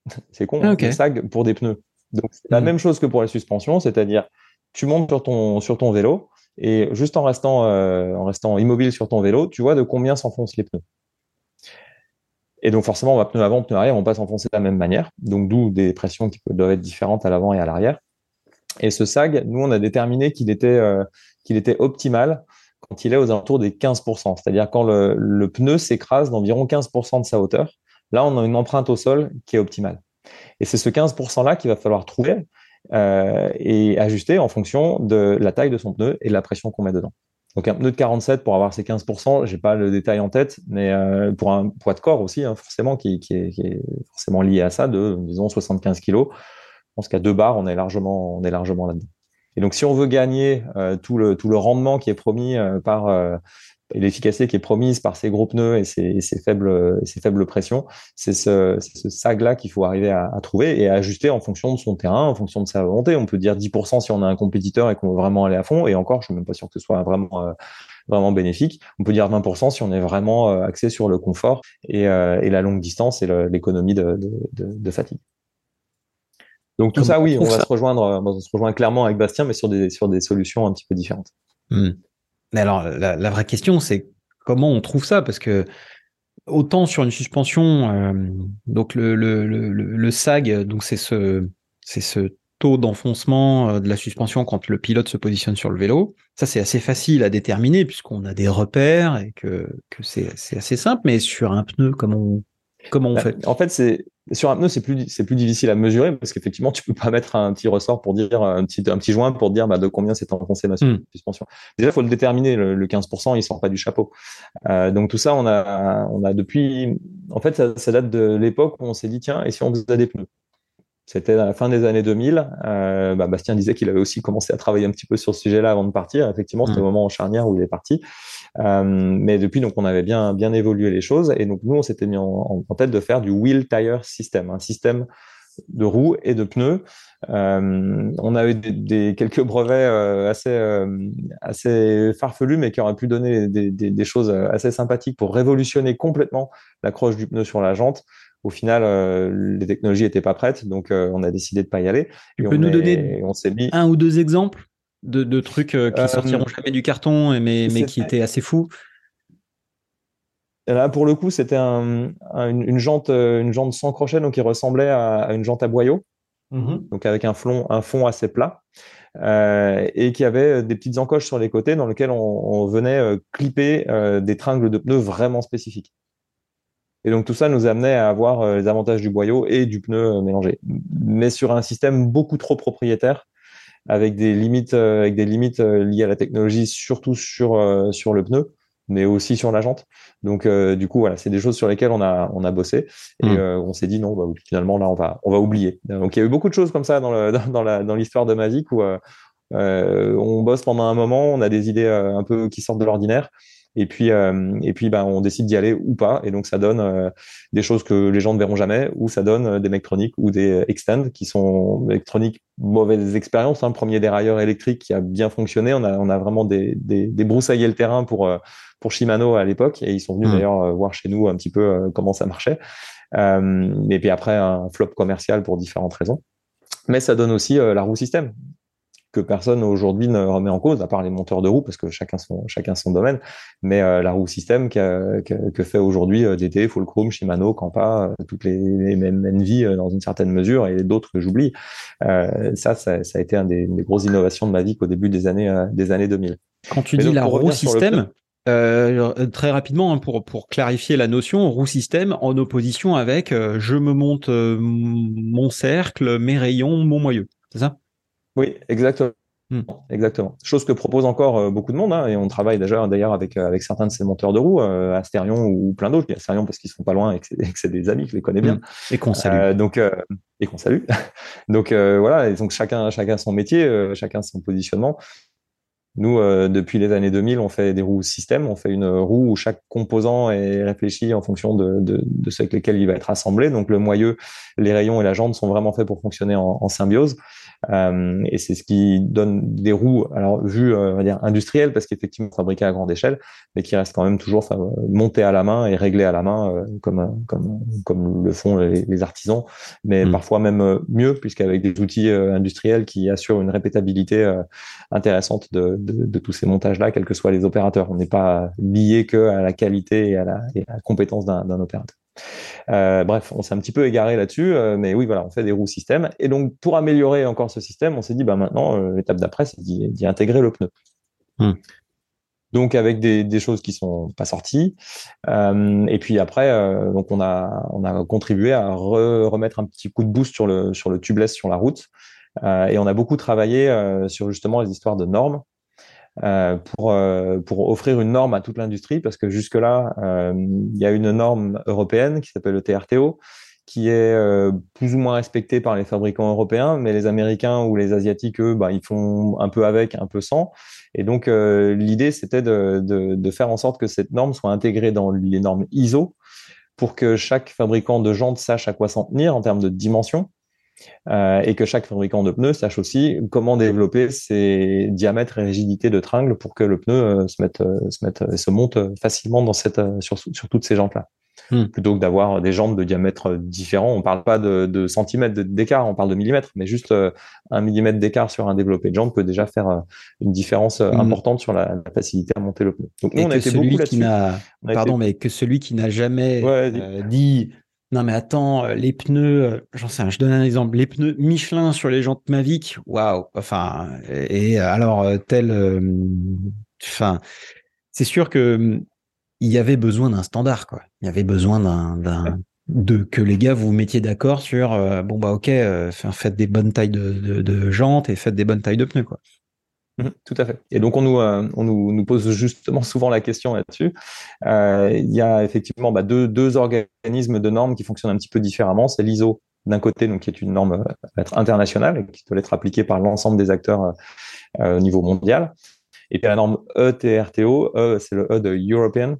c'est con, ah, le sag pour des pneus. Donc c'est la hmm. même chose que pour la suspension, c'est-à-dire tu montes sur ton sur ton vélo et juste en restant euh, en restant immobile sur ton vélo, tu vois de combien s'enfoncent les pneus. Et donc forcément, on va pneu avant, pneu arrière, on va pas s'enfoncer de la même manière. Donc d'où des pressions qui doivent être différentes à l'avant et à l'arrière. Et ce sag, nous on a déterminé qu'il était euh, qu'il était optimal quand il est aux alentours des 15%, c'est-à-dire quand le, le pneu s'écrase d'environ 15% de sa hauteur. Là, on a une empreinte au sol qui est optimale. Et c'est ce 15%-là qu'il va falloir trouver euh, et ajuster en fonction de la taille de son pneu et de la pression qu'on met dedans. Donc un pneu de 47 pour avoir ces 15%, j'ai pas le détail en tête, mais euh, pour un poids de corps aussi, hein, forcément, qui, est, forcément lié à ça, de disons 75 kg. Je pense qu'à deux barres, on est largement, là-dedans. Et donc si on veut gagner euh, tout le rendement qui est promis par et l'efficacité qui est promise par ces gros pneus et ces, ces faibles, ces faibles pressions, c'est ce, ce sag-là qu'il faut arriver à, à, trouver et à ajuster en fonction de son terrain, en fonction de sa volonté. On peut dire 10% si on a un compétiteur et qu'on veut vraiment aller à fond. Et encore, je suis même pas sûr que ce soit vraiment vraiment bénéfique. On peut dire 20% si on est vraiment axé sur le confort et, et la longue distance et l'économie de, de, de, de, fatigue. Donc tout ça, oui, on va se rejoindre, on se rejoindre clairement avec Bastien, mais sur des sur des solutions un petit peu différentes. Hmm. Mais alors, la, vraie question, c'est comment on trouve ça? Parce que autant sur une suspension, euh, donc le, le, le, SAG, donc c'est ce, c'est ce taux d'enfoncement euh, de la suspension quand le pilote se positionne sur le vélo. Ça, c'est assez facile à déterminer puisqu'on a des repères et que, que c'est, c'est assez simple. Mais sur un pneu, comment on, comment on bah, fait? En fait, c'est sur un pneu, c'est plus, c'est plus difficile à mesurer parce qu'effectivement, tu peux pas mettre un petit ressort pour dire un petit, un petit joint pour dire bah, de combien c'est enfoncé ma hmm. suspension. Déjà, il faut le déterminer. Le, 15%, il sort pas du chapeau. Euh, donc tout ça, on a, on a depuis. En fait, ça, ça date de l'époque où on s'est dit tiens, et si on faisait des pneus? C'était à la fin des années 2000. Euh, bah, Bastien disait qu'il avait aussi commencé à travailler un petit peu sur ce sujet-là avant de partir. Effectivement, c'était le hmm. moment en charnière où il est parti. Euh, mais depuis, donc, on avait bien bien évolué les choses. Et donc, nous, on s'était mis en, en, tête de faire du wheel tire system, un système de roues et de pneus. Euh, on a eu des, des quelques brevets euh, assez euh, assez farfelus, mais qui auraient pu donner des, des, des, choses assez sympathiques pour révolutionner complètement l'accroche du pneu sur la jante. Au final, euh, les technologies n'étaient pas prêtes, donc euh, on a décidé de pas y aller. Tu peux nous donner on mis... un ou deux exemples? De, de trucs euh, qui sortiront jamais du carton, mais, mais qui étaient assez fous Là, pour le coup, c'était un, une, jante, une jante sans crochet, donc qui ressemblait à, une jante à boyau, mm-hmm. donc avec un, fond, un fond assez plat, euh, et qui avait des petites encoches sur les côtés dans lesquelles on, on venait clipper des tringles de pneus vraiment spécifiques. Et donc tout ça nous amenait à avoir euh, les avantages du boyau et du pneu euh, mélangé, mais sur un système beaucoup trop propriétaire, avec des limites, euh, avec des limites liées à la technologie, surtout sur sur le pneu, mais aussi sur la jante. Donc du coup voilà, c'est des choses sur lesquelles on a on a bossé et mmh. on s'est dit non, bah, finalement là on va on va oublier. Donc il y a eu beaucoup de choses comme ça dans le dans, la dans l'histoire de Mavic où on bosse pendant un moment, on a des idées un peu qui sortent de l'ordinaire et puis euh, et puis ben on décide d'y aller ou pas. Et donc ça donne euh, des choses que les gens ne verront jamais ou ça donne euh, des Mectronic ou des Extend qui sont électroniques mauvaises expériences hein. premier dérailleur électrique qui a bien fonctionné. On a on a vraiment des des, des broussaillé le terrain pour pour Shimano à l'époque et ils sont venus mmh. d'ailleurs voir chez nous un petit peu comment ça marchait. Et puis après un flop commercial pour différentes raisons. Mais ça donne aussi la roue système que personne aujourd'hui ne remet en cause, à part les monteurs de roues, parce que chacun son, chacun son domaine. Mais euh, la roue système que, que, fait aujourd'hui euh, DT, Fulcrum, Shimano, Campa, euh, toutes les, les mêmes Envy dans une certaine mesure, et d'autres que j'oublie. ça, ça, ça, a été un des, des, grosses innovations de ma vie qu'au début des années, des années 2000. Quand tu dis la roue système, très rapidement, hein, pour, pour clarifier la notion, roue système en opposition avec je me monte mon cercle, mes rayons, mon moyeu. C'est ça? Oui, exactement. Hmm. Exactement. Chose que propose encore euh, beaucoup de monde, hein, et on travaille déjà d'ailleurs avec euh, avec certains de ces monteurs de roues, euh, Asterion ou plein d'autres. Asterion parce qu'ils sont pas loin et que c'est des amis, que je les connais bien. Hmm. Et qu'on salue. donc et qu'on salue. donc voilà, et donc chacun chacun son métier, chacun son positionnement. Nous, depuis les années 2000, on fait des roues système. On fait une roue où chaque composant est réfléchi en fonction de, de, de ceux avec lesquels il va être assemblé. Donc le moyeu, les rayons et la jante sont vraiment faits pour fonctionner en, en symbiose. Euh, et c'est ce qui donne des roues, alors vues, euh, on va dire industrielles, parce qu'effectivement fabriquées à grande échelle, mais qui restent quand même toujours montées à la main et réglées à la main, euh, comme comme comme le font les, artisans, mais hmm. parfois même mieux, puisqu'avec des outils industriels qui assurent une répétabilité intéressante de, de, de tous ces montages-là, quels que soient les opérateurs. On n'est pas lié que à la qualité et à la, et à la compétence d'un opérateur. Euh, bref, on s'est un petit peu égaré là-dessus, euh, mais oui, voilà, on fait des roues système. Et donc, pour améliorer encore ce système, on s'est dit, bah maintenant, euh, l'étape d'après, c'est d'y intégrer le pneu. Hmm. Donc, avec des, des, choses qui sont pas sorties. et puis après, donc on a on a contribué à remettre un petit coup de boost sur le sur le tubeless sur la route. et on a beaucoup travaillé sur justement les histoires de normes. Euh, pour, euh, pour offrir une norme à toute l'industrie, parce que jusque-là, euh, il y a une norme européenne qui s'appelle le TRTO, qui est plus ou moins respectée par les fabricants européens, mais les Américains ou les Asiatiques, eux, bah, ils font un peu avec, un peu sans. Et donc, l'idée, c'était de, de, de, faire en sorte que cette norme soit intégrée dans les normes ISO pour que chaque fabricant de jantes sache à quoi s'en tenir en termes de dimension euh, et que chaque fabricant de pneus sache aussi comment développer ses diamètres et rigidités de tringles pour que le pneu euh, se mette, euh, se mette, se monte facilement dans cette, sur, sur toutes ces jantes-là. Hmm. Plutôt que d'avoir des jantes de diamètre différents, on parle pas de, de centimètres d'écart, on parle de millimètres, mais juste un millimètre d'écart sur un développé de jante peut déjà faire une différence hmm. importante sur la, facilité à monter le pneu. Donc nous, on a été beaucoup là-dessus. Pardon, mais que celui qui n'a jamais dit non, mais attends, euh, les pneus, euh, j'en sais rien, je donne un exemple. Les pneus Michelin sur les jantes Mavic, waouh. Enfin, et, alors, euh, tel. Enfin, c'est sûr que il y avait besoin d'un standard, quoi. Il y avait besoin d'un. de que les gars vous mettiez d'accord sur bon bah ok faites des bonnes tailles de, de, jantes et faites des bonnes tailles de pneus quoi Mhm, tout à fait. Et donc, on nous, euh, on nous, nous pose justement souvent la question là-dessus. Euh, il y a effectivement bah, deux, deux, organismes de normes qui fonctionnent un petit peu différemment. C'est l'ISO d'un côté, donc qui est une norme euh, internationale et qui doit être appliquée par l'ensemble des acteurs au niveau mondial. Et puis la norme ETRTO, E, c'est le E de European,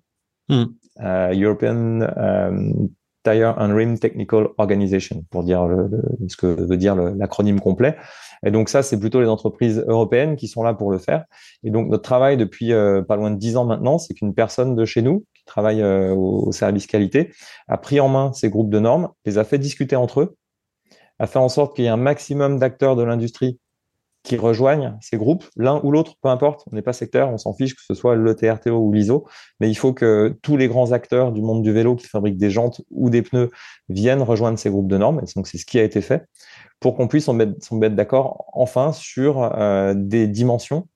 hmm. European Tire and Rim Technical Organization, pour dire ce que veut dire l'acronyme complet. Et donc ça, c'est plutôt les entreprises européennes qui sont là pour le faire. Et donc notre travail depuis euh, pas loin de dix ans maintenant, c'est qu'une personne de chez nous qui travaille euh, au, service qualité a pris en main ces groupes de normes, les a fait discuter entre eux, a fait en sorte qu'il y ait un maximum d'acteurs de l'industrie qui rejoignent ces groupes, l'un ou l'autre, peu importe, on n'est pas secteur, on s'en fiche que ce soit le TRTO ou l'ISO, mais il faut que tous les grands acteurs du monde du vélo qui fabriquent des jantes ou des pneus viennent rejoindre ces groupes de normes, et donc c'est ce qui a été fait pour qu'on puisse se mettre, d'accord enfin sur euh, des dimensions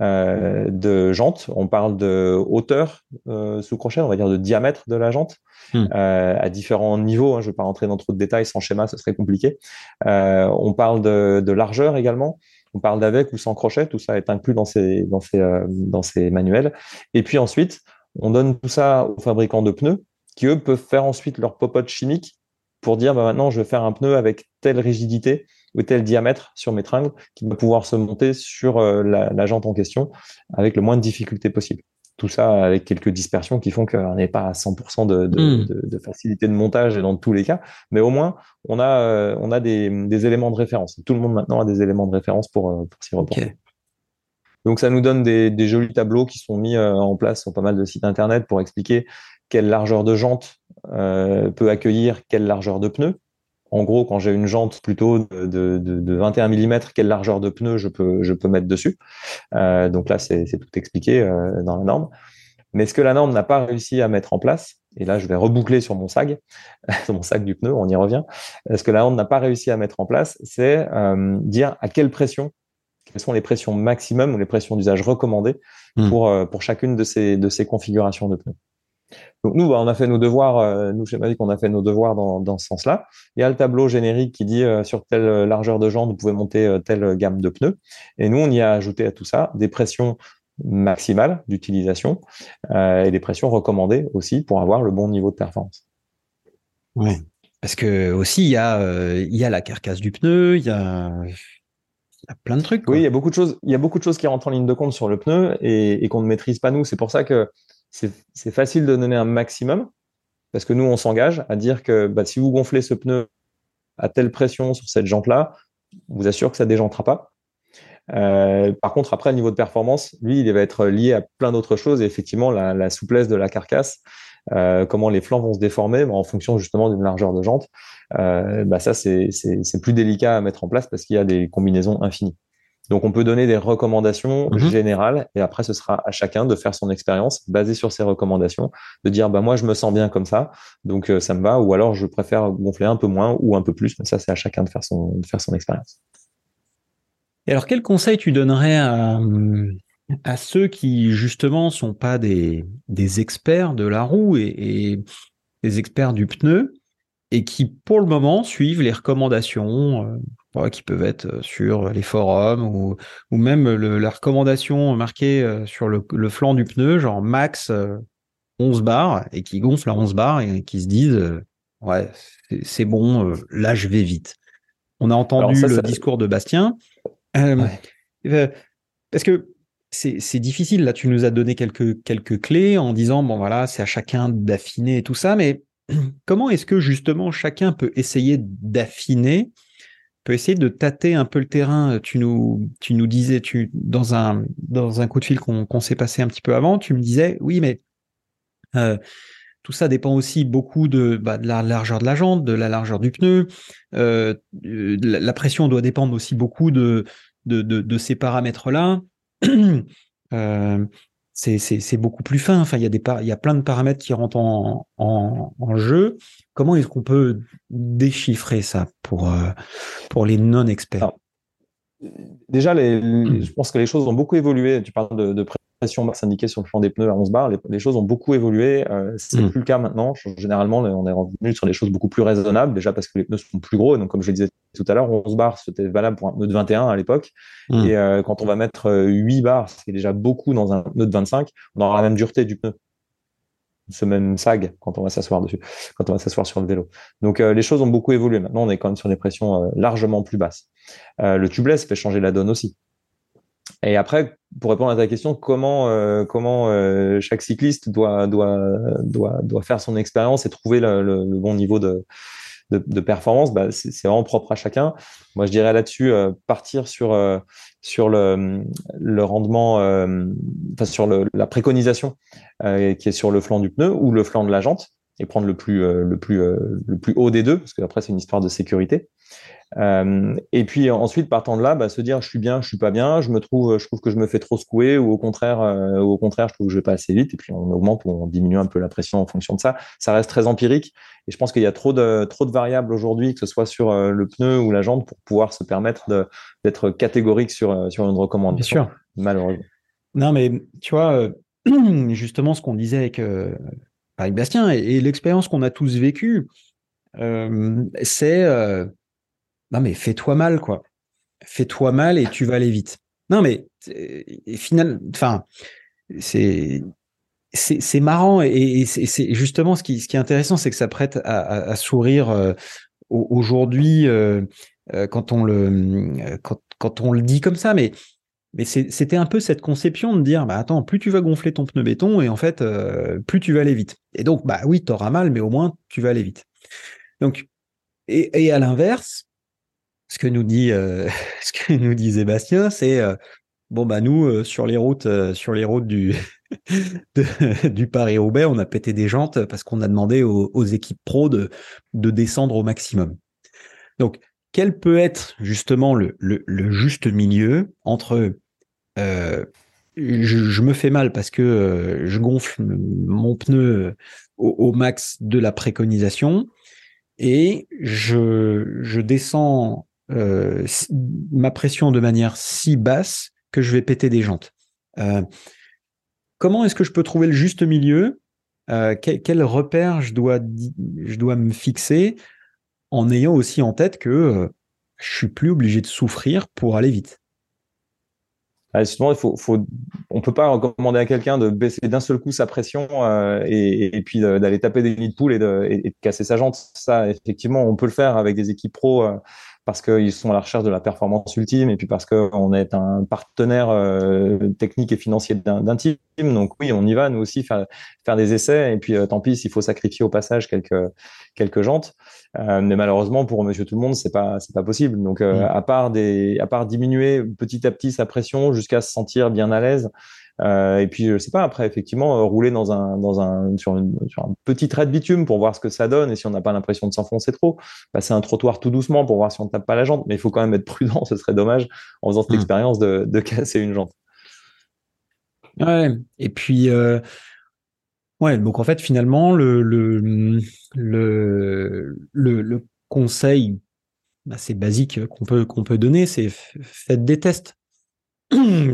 euh, de jante. On parle de hauteur euh, sous crochet, on va dire de diamètre de la jante, hmm. à différents niveaux. Hein, je ne vais pas rentrer dans trop de détails, sans schéma, ce serait compliqué. on parle de, largeur également. On parle d'avec ou sans crochet, tout ça est inclus dans ces, dans ces, dans ces manuels. Et puis ensuite, on donne tout ça aux fabricants de pneus qui, eux, peuvent faire ensuite leur popote chimique pour dire bah, maintenant je vais faire un pneu avec telle rigidité ou tel diamètre sur mes tringles qui va pouvoir se monter sur euh, la, jante en question avec le moins de difficulté possible. Tout ça avec quelques dispersions qui font qu'on n'est pas à 100% hmm. de, facilité de montage dans tous les cas, mais au moins on a, euh, on a des, éléments de référence. Tout le monde maintenant a des éléments de référence pour, euh, pour s'y reporter. Donc ça nous donne des, des, jolis tableaux qui sont mis en place sur pas mal de sites internet pour expliquer quelle largeur de jante euh, peut accueillir quelle largeur de pneu. En gros, quand j'ai une jante plutôt de, de, de, 21 mm, quelle largeur de pneu je peux, je peux mettre dessus. Euh, donc là, c'est tout expliqué euh, dans la norme. Mais ce que la norme n'a pas réussi à mettre en place, et là je vais reboucler sur mon SAG, sur mon sac du pneu, on y revient. Ce que la norme n'a pas réussi à mettre en place, c'est euh, dire à quelle pression, quelles sont les pressions maximum ou les pressions d'usage recommandées hmm. pour, pour chacune de ces, de ces configurations de pneus. Donc nous, bah, on a fait nos devoirs, euh, nous chez Mavic, on a fait nos devoirs dans, dans ce sens-là. Il y a le tableau générique qui dit euh, sur telle largeur de jante, vous pouvez monter euh, telle gamme de pneus. Et nous, on y a ajouté à tout ça des pressions maximales d'utilisation et des pressions recommandées aussi pour avoir le bon niveau de performance. Oui, parce que aussi il y a il y a la carcasse du pneu, il y a il y a plein de trucs. Oui, il y a beaucoup de choses. Il y a beaucoup de choses qui rentrent en ligne de compte sur le pneu et, et qu'on ne maîtrise pas nous. C'est pour ça que c'est facile de donner un maximum parce que nous, on s'engage à dire que bah, si vous gonflez ce pneu à telle pression sur cette jante-là, on vous assure que ça ne déjantera pas. Euh, par contre, après, le niveau de performance, lui, il va être lié à plein d'autres choses. Et effectivement, la, souplesse de la carcasse, euh, comment les flancs vont se déformer en fonction justement d'une largeur de jante, euh, bah ça, c'est plus délicat à mettre en place parce qu'il y a des combinaisons infinies. Donc, on peut donner des recommandations mhm. générales et après, ce sera à chacun de faire son expérience basée sur ces recommandations, de dire, bah, moi, je me sens bien comme ça, donc euh, ça me va, ou alors je préfère gonfler un peu moins ou un peu plus, mais ça, c'est à chacun de faire son, de faire son expérience. Et alors, quel conseil tu donnerais à, à ceux qui, justement, sont pas des, des experts de la roue et, et des experts du pneu et qui, pour le moment, suivent les recommandations euh, qui peuvent être euh, sur les forums ou, ou même la recommandation marquée euh, sur le, flanc du pneu, genre max 11 euh, bars, et qui gonflent à 11 bars et qui se disent ouais, c'est bon, là je vais vite. On a entendu le discours de Bastien. Parce que c'est difficile, là tu nous as donné quelques, quelques clés en disant, bon voilà, c'est à chacun d'affiner et tout ça, mais comment est-ce que justement chacun peut essayer d'affiner peut essayer de tâter un peu le terrain. Tu nous, tu nous disais, tu, dans un, dans un coup de fil qu'on s'est passé un petit peu avant, tu me disais, oui, mais euh, tout ça dépend aussi beaucoup de, bah, de, la largeur de la jante, de la largeur du pneu. Euh, la, pression doit dépendre aussi beaucoup de, de, de, ces paramètres-là. euh, c'est beaucoup plus fin. Enfin, il y a des il plein de paramètres qui rentrent en, jeu. Comment est-ce qu'on peut déchiffrer ça pour euh, les non experts Déjà, les, je pense que les choses ont beaucoup évolué. Tu parles de, de pression basse indiquée sur le flanc des pneus à 11 bars, les, choses ont beaucoup évolué. Euh, c'est mm. plus le cas maintenant. Généralement, on est revenu sur des choses beaucoup plus raisonnables, déjà parce que les pneus sont plus gros. Et donc, comme je le disais tout à l'heure, 11 bars, c'était valable pour un pneu de 21 à l'époque. Mm. Et euh, quand on va mettre 8 euh, bars, c'est déjà beaucoup dans un pneu de 25, on aura la même dureté du pneu. Ce même sag quand on va s'asseoir dessus, quand on va s'asseoir sur le vélo. Donc, les choses ont beaucoup évolué. Maintenant, on est quand même sur des pressions largement plus basses. le tubeless fait changer la donne aussi. Et après, pour répondre à ta question, comment comment comment chaque cycliste doit doit doit doit faire son expérience et trouver le, le, bon niveau de de, de performance, bah, c'est vraiment propre à chacun. Moi, je dirais là-dessus partir sur sur le le rendement, enfin sur le, la préconisation qui est sur le flanc du pneu ou le flanc de la jante et prendre le plus le plus le plus haut des deux parce que après c'est une histoire de sécurité. Euh, et puis ensuite, partant de là, bah, se dire je suis bien, je suis pas bien, je me trouve, je trouve que je me fais trop secouer, ou au contraire, euh, ou au contraire, je trouve que je vais pas assez vite. Et puis on augmente ou on diminue un peu la pression en fonction de ça. Ça reste très empirique. Et je pense qu'il y a trop de trop de variables aujourd'hui, que ce soit sur euh, le pneu ou la jante, pour pouvoir se permettre d'être catégorique sur sur une recommandation. Bien sûr. Malheureusement. Non, mais tu vois, justement, ce qu'on disait avec avec Bastien et, l'expérience qu'on a tous vécue, c'est non, mais fais-toi mal, quoi. Fais-toi mal et tu vas aller vite. Non, mais final, enfin, c'est c'est marrant et, c'est justement ce qui, est intéressant, c'est que ça prête à, sourire euh, aujourd'hui euh, euh, quand on le quand, on le dit comme ça, mais mais c'était un peu cette conception de dire bah attends plus tu vas gonfler ton pneu béton et en fait plus tu vas aller vite et donc bah oui t'auras mal mais au moins tu vas aller vite donc et, à l'inverse ce que nous dit euh, ce que nous dit Sébastien, c'est euh, bon bah nous euh, sur les routes sur les routes du du Paris-Roubaix, on a pété des jantes parce qu'on a demandé aux, équipes pro de de descendre au maximum. Donc quel peut être justement le, juste milieu entre je, me fais mal parce que je gonfle mon pneu au, au, max de la préconisation et je, descends euh, ma pression de manière si basse que je vais péter des jantes. Euh, comment est-ce que je peux trouver le juste milieu? Euh, quel, repère je dois, je dois me fixer? En ayant aussi en tête que je suis plus obligé de souffrir pour aller vite ah, il faut, peut pas recommander à quelqu'un de baisser d'un seul coup sa pression et, puis d'aller taper des nids de poule et de, et de, casser sa jante. Ça, effectivement, on peut le faire avec des équipes pro parce qu'ils sont à la recherche de la performance ultime et puis parce qu'on est un partenaire euh, technique et financier d'un team. Donc oui, on y va, nous aussi, faire, faire des essais. Et puis euh, tant pis s'il faut sacrifier au passage quelques, quelques jantes. Euh, mais malheureusement, pour monsieur tout le monde, c'est pas, c'est pas possible. Donc mm. à, part des, à part diminuer petit à petit sa pression jusqu'à se sentir bien à l'aise, euh, et puis, je sais pas, après, effectivement, euh, rouler dans un, dans un, sur, une, sur un petit trait de bitume pour voir ce que ça donne et si on n'a pas l'impression de s'enfoncer trop. Passer un trottoir tout doucement pour voir si on ne tape pas la jante. Mais il faut quand même être prudent, ce serait dommage en faisant cette hmm. expérience de, de casser une jante. Ouais, et puis, euh, ouais, donc en fait, finalement, le, le, le, le, le conseil assez basique qu'on peut, qu'on peut donner, c'est faites des tests.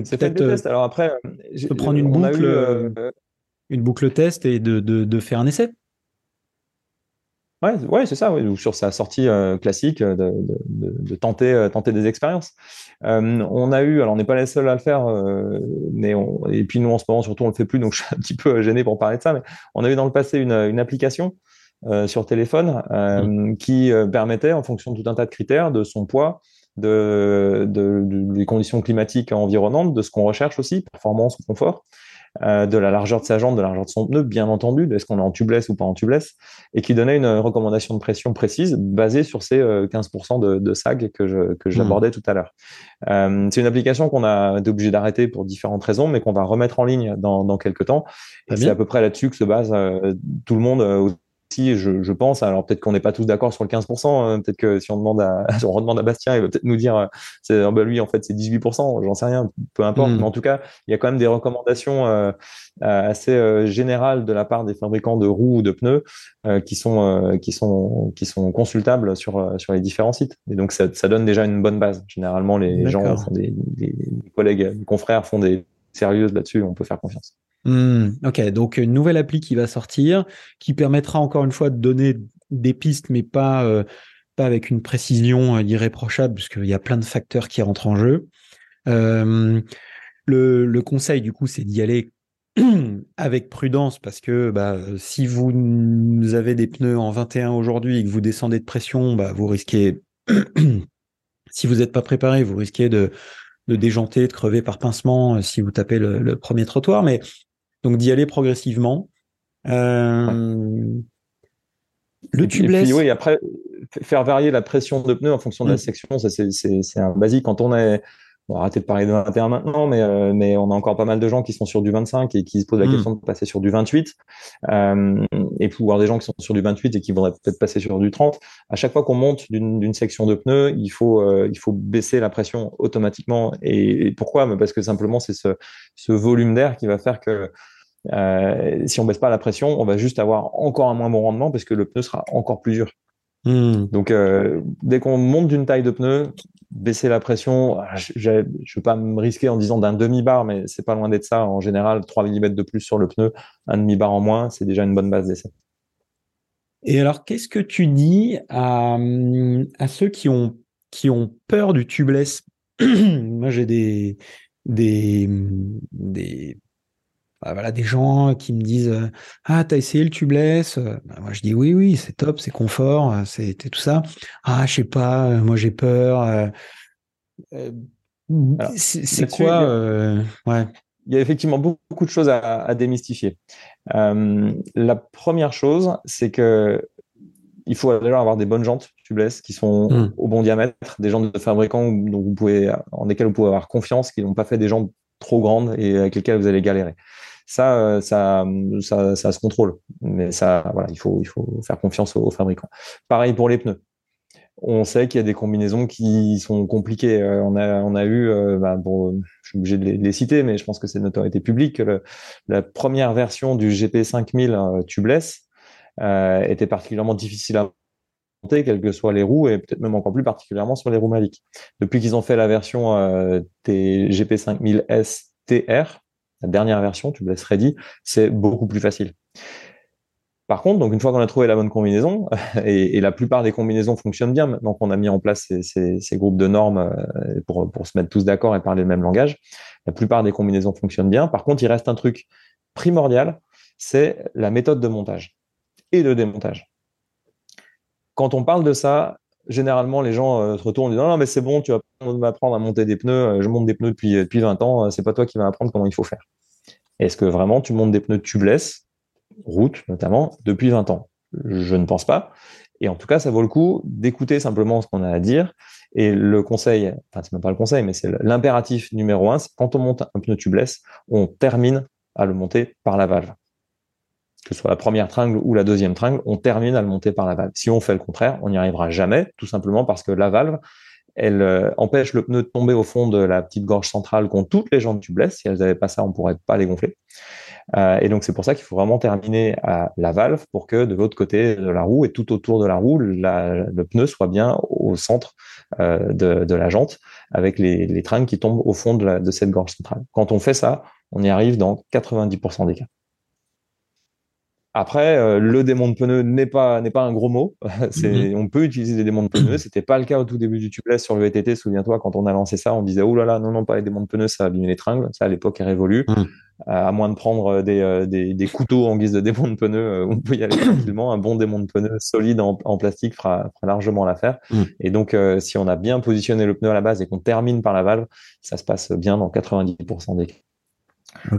C'est peut-être. Euh, Alors après, je peux prendre une boucle, euh, une boucle test et de, de, de, faire un essai. Ouais, ouais c'est ça. Ouais. Ou sur sa sortie euh, classique, de, de, tenter, tenter des expériences. on a eu, alors on n'est pas les seuls à le faire, mais on, et puis nous en ce moment surtout on le fait plus, donc je suis un petit peu gêné pour parler de ça. Mais on a eu dans le passé une, une application sur téléphone mmh. qui permettait, en fonction de tout un tas de critères, de son poids, de, de, des conditions climatiques environnantes, de ce qu'on recherche aussi, performance ou confort, euh, de la largeur de sa jambe, de la largeur de son pneu, bien entendu, est-ce qu'on est en tubeless ou pas en tubeless, et qui donnait une recommandation de pression précise basée sur ces 15% de, de sag que je que j'abordais mmh. tout à l'heure. Euh, c'est une application qu'on a été obligé d'arrêter pour différentes raisons, mais qu'on va remettre en ligne dans, dans quelques temps. Et c'est à peu près là-dessus que se base tout le monde je, je pense, alors peut-être qu'on n'est pas tous d'accord sur le 15%, hein, peut-être que si on demande à, on redemande à Bastien, il va peut-être nous dire, euh, c'est, oh, bah, lui en fait c'est 18%, j'en sais rien, peu importe. Hmm. Mais en tout cas, il y a quand même des recommandations euh, euh, assez générales de la part des fabricants de roues ou de pneus qui sont qui sont qui sont consultables sur sur les différents sites. Et donc ça, ça donne déjà une bonne base. Généralement, les gens font des, des, des collègues, des confrères font des sérieuses là-dessus, on peut faire confiance. Hmm, ok, donc une nouvelle appli qui va sortir, qui permettra encore une fois de donner des pistes, mais pas, euh, pas avec une précision euh, irréprochable, puisqu'il y a plein de facteurs qui rentrent en jeu. Euh, le, le, conseil, du coup, c'est d'y aller avec prudence, parce que bah, si vous avez des pneus en 21 aujourd'hui et que vous descendez de pression, bah, vous risquez, si vous n'êtes pas préparé, vous risquez de, de déjanter, de crever par pincement si vous tapez le, le premier trottoir. Mais donc d'y aller progressivement. Euh, le tubeless. Et puis, oui, après, faire varier la pression de pneu en fonction de la mm. section, ça c'est un basique. Quand on est, on va arrêter de parler de 21 maintenant, mais, euh, mais on a encore pas mal de gens qui sont sur du 25 et qui se posent la mm. question de passer sur du 28. Euh, et puis voir des gens qui sont sur du 28 et qui voudraient peut-être passer sur du 30. À chaque fois qu'on monte d'une section de pneu, il faut, euh, il faut baisser la pression automatiquement. Et, pourquoi? Parce que simplement, c'est ce, ce volume d'air qui va faire que euh, si on baisse pas la pression, on va juste avoir encore un moins bon rendement parce que le pneu sera encore plus dur. Hmm. Donc, euh, dès qu'on monte d'une taille de pneu, baisser la pression, ah, je ne veux pas me risquer en disant d'un demi-bar, mais c'est pas loin d'être ça. En général, 3 mm de plus sur le pneu, un demi-bar en moins, c'est déjà une bonne base d'essai. Et alors, qu'est-ce que tu dis à, ceux qui ont, peur du tubeless? Moi, j'ai des bah, voilà, des gens qui me disent euh, Ah, t'as essayé le tubeless bah, Moi, je dis Oui, oui, c'est top, c'est confort, euh, c'est tout ça. Ah, je sais pas, euh, moi j'ai peur. c'est quoi ouais. Il y a effectivement beaucoup de choses à, démystifier. la première chose, c'est que il faut déjà avoir des bonnes jantes tubeless qui sont mmh. au bon diamètre, des jantes de fabricants dont vous pouvez, en lesquelles vous pouvez avoir confiance, qui n'ont pas fait des jantes trop grandes et avec lesquelles vous allez galérer. Euh, ça, ça, ça, se contrôle. Mais ça, voilà, il faut, il faut faire confiance aux, fabricants. Pareil pour les pneus. On sait qu'il y a des combinaisons qui sont compliquées. Euh, on a, on a eu, euh, bah, bon, je suis obligé de les, citer, mais je pense que c'est notoriété publique. la première version du GP5000 tubeless était particulièrement difficile à monter, quelles que soient les roues, et peut-être même encore plus particulièrement sur les roues Malik. Depuis qu'ils ont fait la version GP5000 STR, la dernière version, tu me laisses ready, c'est beaucoup plus facile. Par contre, donc une fois qu'on a trouvé la bonne combinaison, et, la plupart des combinaisons fonctionnent bien, donc on a mis en place ces, groupes de normes euh, pour se mettre tous d'accord et parler le même langage, la plupart des combinaisons fonctionnent bien. Par contre, il reste un truc primordial, c'est la méthode de montage et de démontage. Quand on parle de ça, généralement, les gens euh, se retournent et disent non, mais c'est bon, tu vas m'apprendre à monter des pneus. Euh, je monte des pneus depuis, depuis 20 ans. C'est pas toi qui vas apprendre comment il faut faire. Est-ce que vraiment tu montes des pneus tubeless, route notamment, depuis 20 ans? Je ne pense pas. Et en tout cas, ça vaut le coup d'écouter simplement ce qu'on a à dire. Et le conseil, enfin, c'est même pas le conseil, mais c'est l'impératif numéro un, c'est quand on monte un pneu tubeless, on termine à le monter par la valve que ce soit la première tringle ou la deuxième tringle, on termine à le monter par la valve. Si on fait le contraire, on n'y arrivera jamais, tout simplement parce que la valve, elle euh, empêche le pneu de tomber au fond de la petite gorge centrale qu'ont toutes les jambes tubeless. Si elles n'avaient pas ça, on pourrait pas les gonfler. Euh, et donc c'est pour ça qu'il faut vraiment terminer à la valve pour que de l'autre côté de la roue et tout autour de la roue, le pneu soit bien au centre euh, de, la jante avec les, les tringles qui tombent au fond de, de cette gorge centrale. Quand on fait ça, on y arrive dans 90% des cas. Après, euh, le démon de pneu n'est pas n'est pas un gros mot. c'est mhm. on peut utiliser des démons de pneus. C'était pas le cas au tout début du tubeless sur le VTT. Souviens-toi quand on a lancé ça, on disait oh là là non non pas les démons de pneus, ça abîme les tringles. Ça à l'époque est révolu. Mhm. Euh, à moins de prendre euh, des, des, des, couteaux en guise de démon de pneu, on peut y aller tranquillement. Un bon démon de pneu solide en, en plastique fera, fera, largement l'affaire. Mhm. Et donc si on a bien positionné le pneu à la base et qu'on termine par la valve, ça se passe bien dans 90% des cas.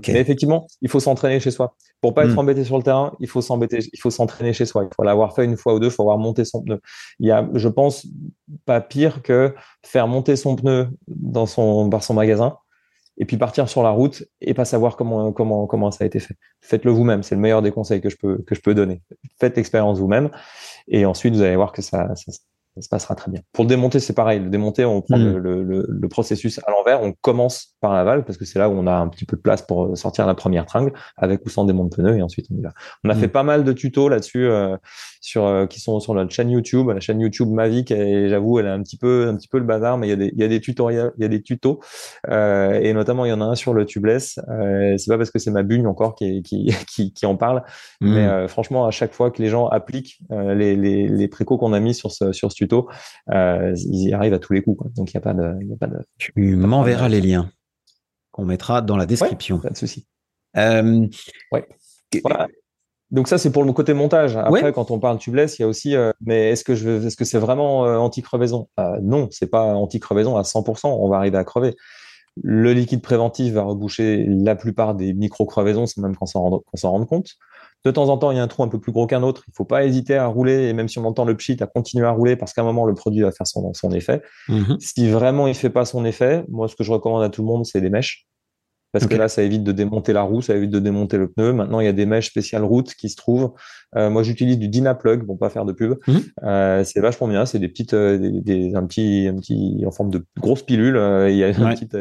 Mais effectivement, il faut s'entraîner chez soi. Pour pas être hmm. embêté sur le terrain, il faut s'embêter, il faut s'entraîner chez soi. Il faut l'avoir fait une fois ou deux, il faut avoir monté son pneu. Il y a, je pense, pas pire que faire monter son pneu dans son, par son magasin et puis partir sur la route et pas savoir comment, comment, comment ça a été fait. Faites-le vous-même. C'est le meilleur des conseils que je peux, que je peux donner. Faites l'expérience vous-même et ensuite vous allez voir que ça, ça, ça se passera très bien. Pour le démonter, c'est pareil. Le démonter, on prend hmm. le, le, le, processus à l'envers. On commence par l'aval parce que c'est là où on a un petit peu de place pour sortir la première tringle avec ou sans démonte pneu et ensuite on y va. On a hmm. fait pas mal de tutos là-dessus euh, sur euh, qui sont sur notre chaîne YouTube, la chaîne YouTube Mavic et j'avoue elle est un petit peu un petit peu le bazar, mais il y a des il y a des tutoriels, il y a des tutos euh, et notamment il y en a un sur le tubeless. Euh, c'est pas parce que c'est ma bugne encore qui qui qui, qui en parle, hmm. mais franchement à chaque fois que les gens appliquent les les les précaux qu'on a mis sur ce sur ce tuto, ils y arrivent à tous les coups. Quoi. Donc il n'y a pas de, y a pas de. Tu m'enverras les liens qu'on mettra dans la description. pas de souci. Euh, ouais. Voilà. Donc ça c'est pour le côté montage. Après quand on parle tubeless, il y a aussi euh, mais est-ce que je est-ce que c'est vraiment euh, anti-crevaison? Euh, Non, c'est pas anti-crevaison à 100%, on va arriver à crever. Le liquide préventif va reboucher la plupart des micro-crevaisons, c'est même qu'on s'en rend, s'en rende compte. De temps en temps, il y a un trou un peu plus gros qu'un autre. Il faut pas hésiter à rouler, et même si on entend le pchit, à continuer à rouler parce qu'à un moment, le produit va faire son, son effet. Mhm. Si vraiment il fait pas son effet, moi, ce que je recommande à tout le monde, c'est des mèches parce que là, ça évite de démonter la roue, ça évite de démonter le pneu. Maintenant, il y a des mèches spéciales route qui se trouvent. Euh, moi, j'utilise du Dynaplug, bon, pas faire de pub. Mhm. Euh, c'est vachement bien. C'est des petites, euh, des, un petit, un petit, en forme de grosse pilule. Euh, il y a une petite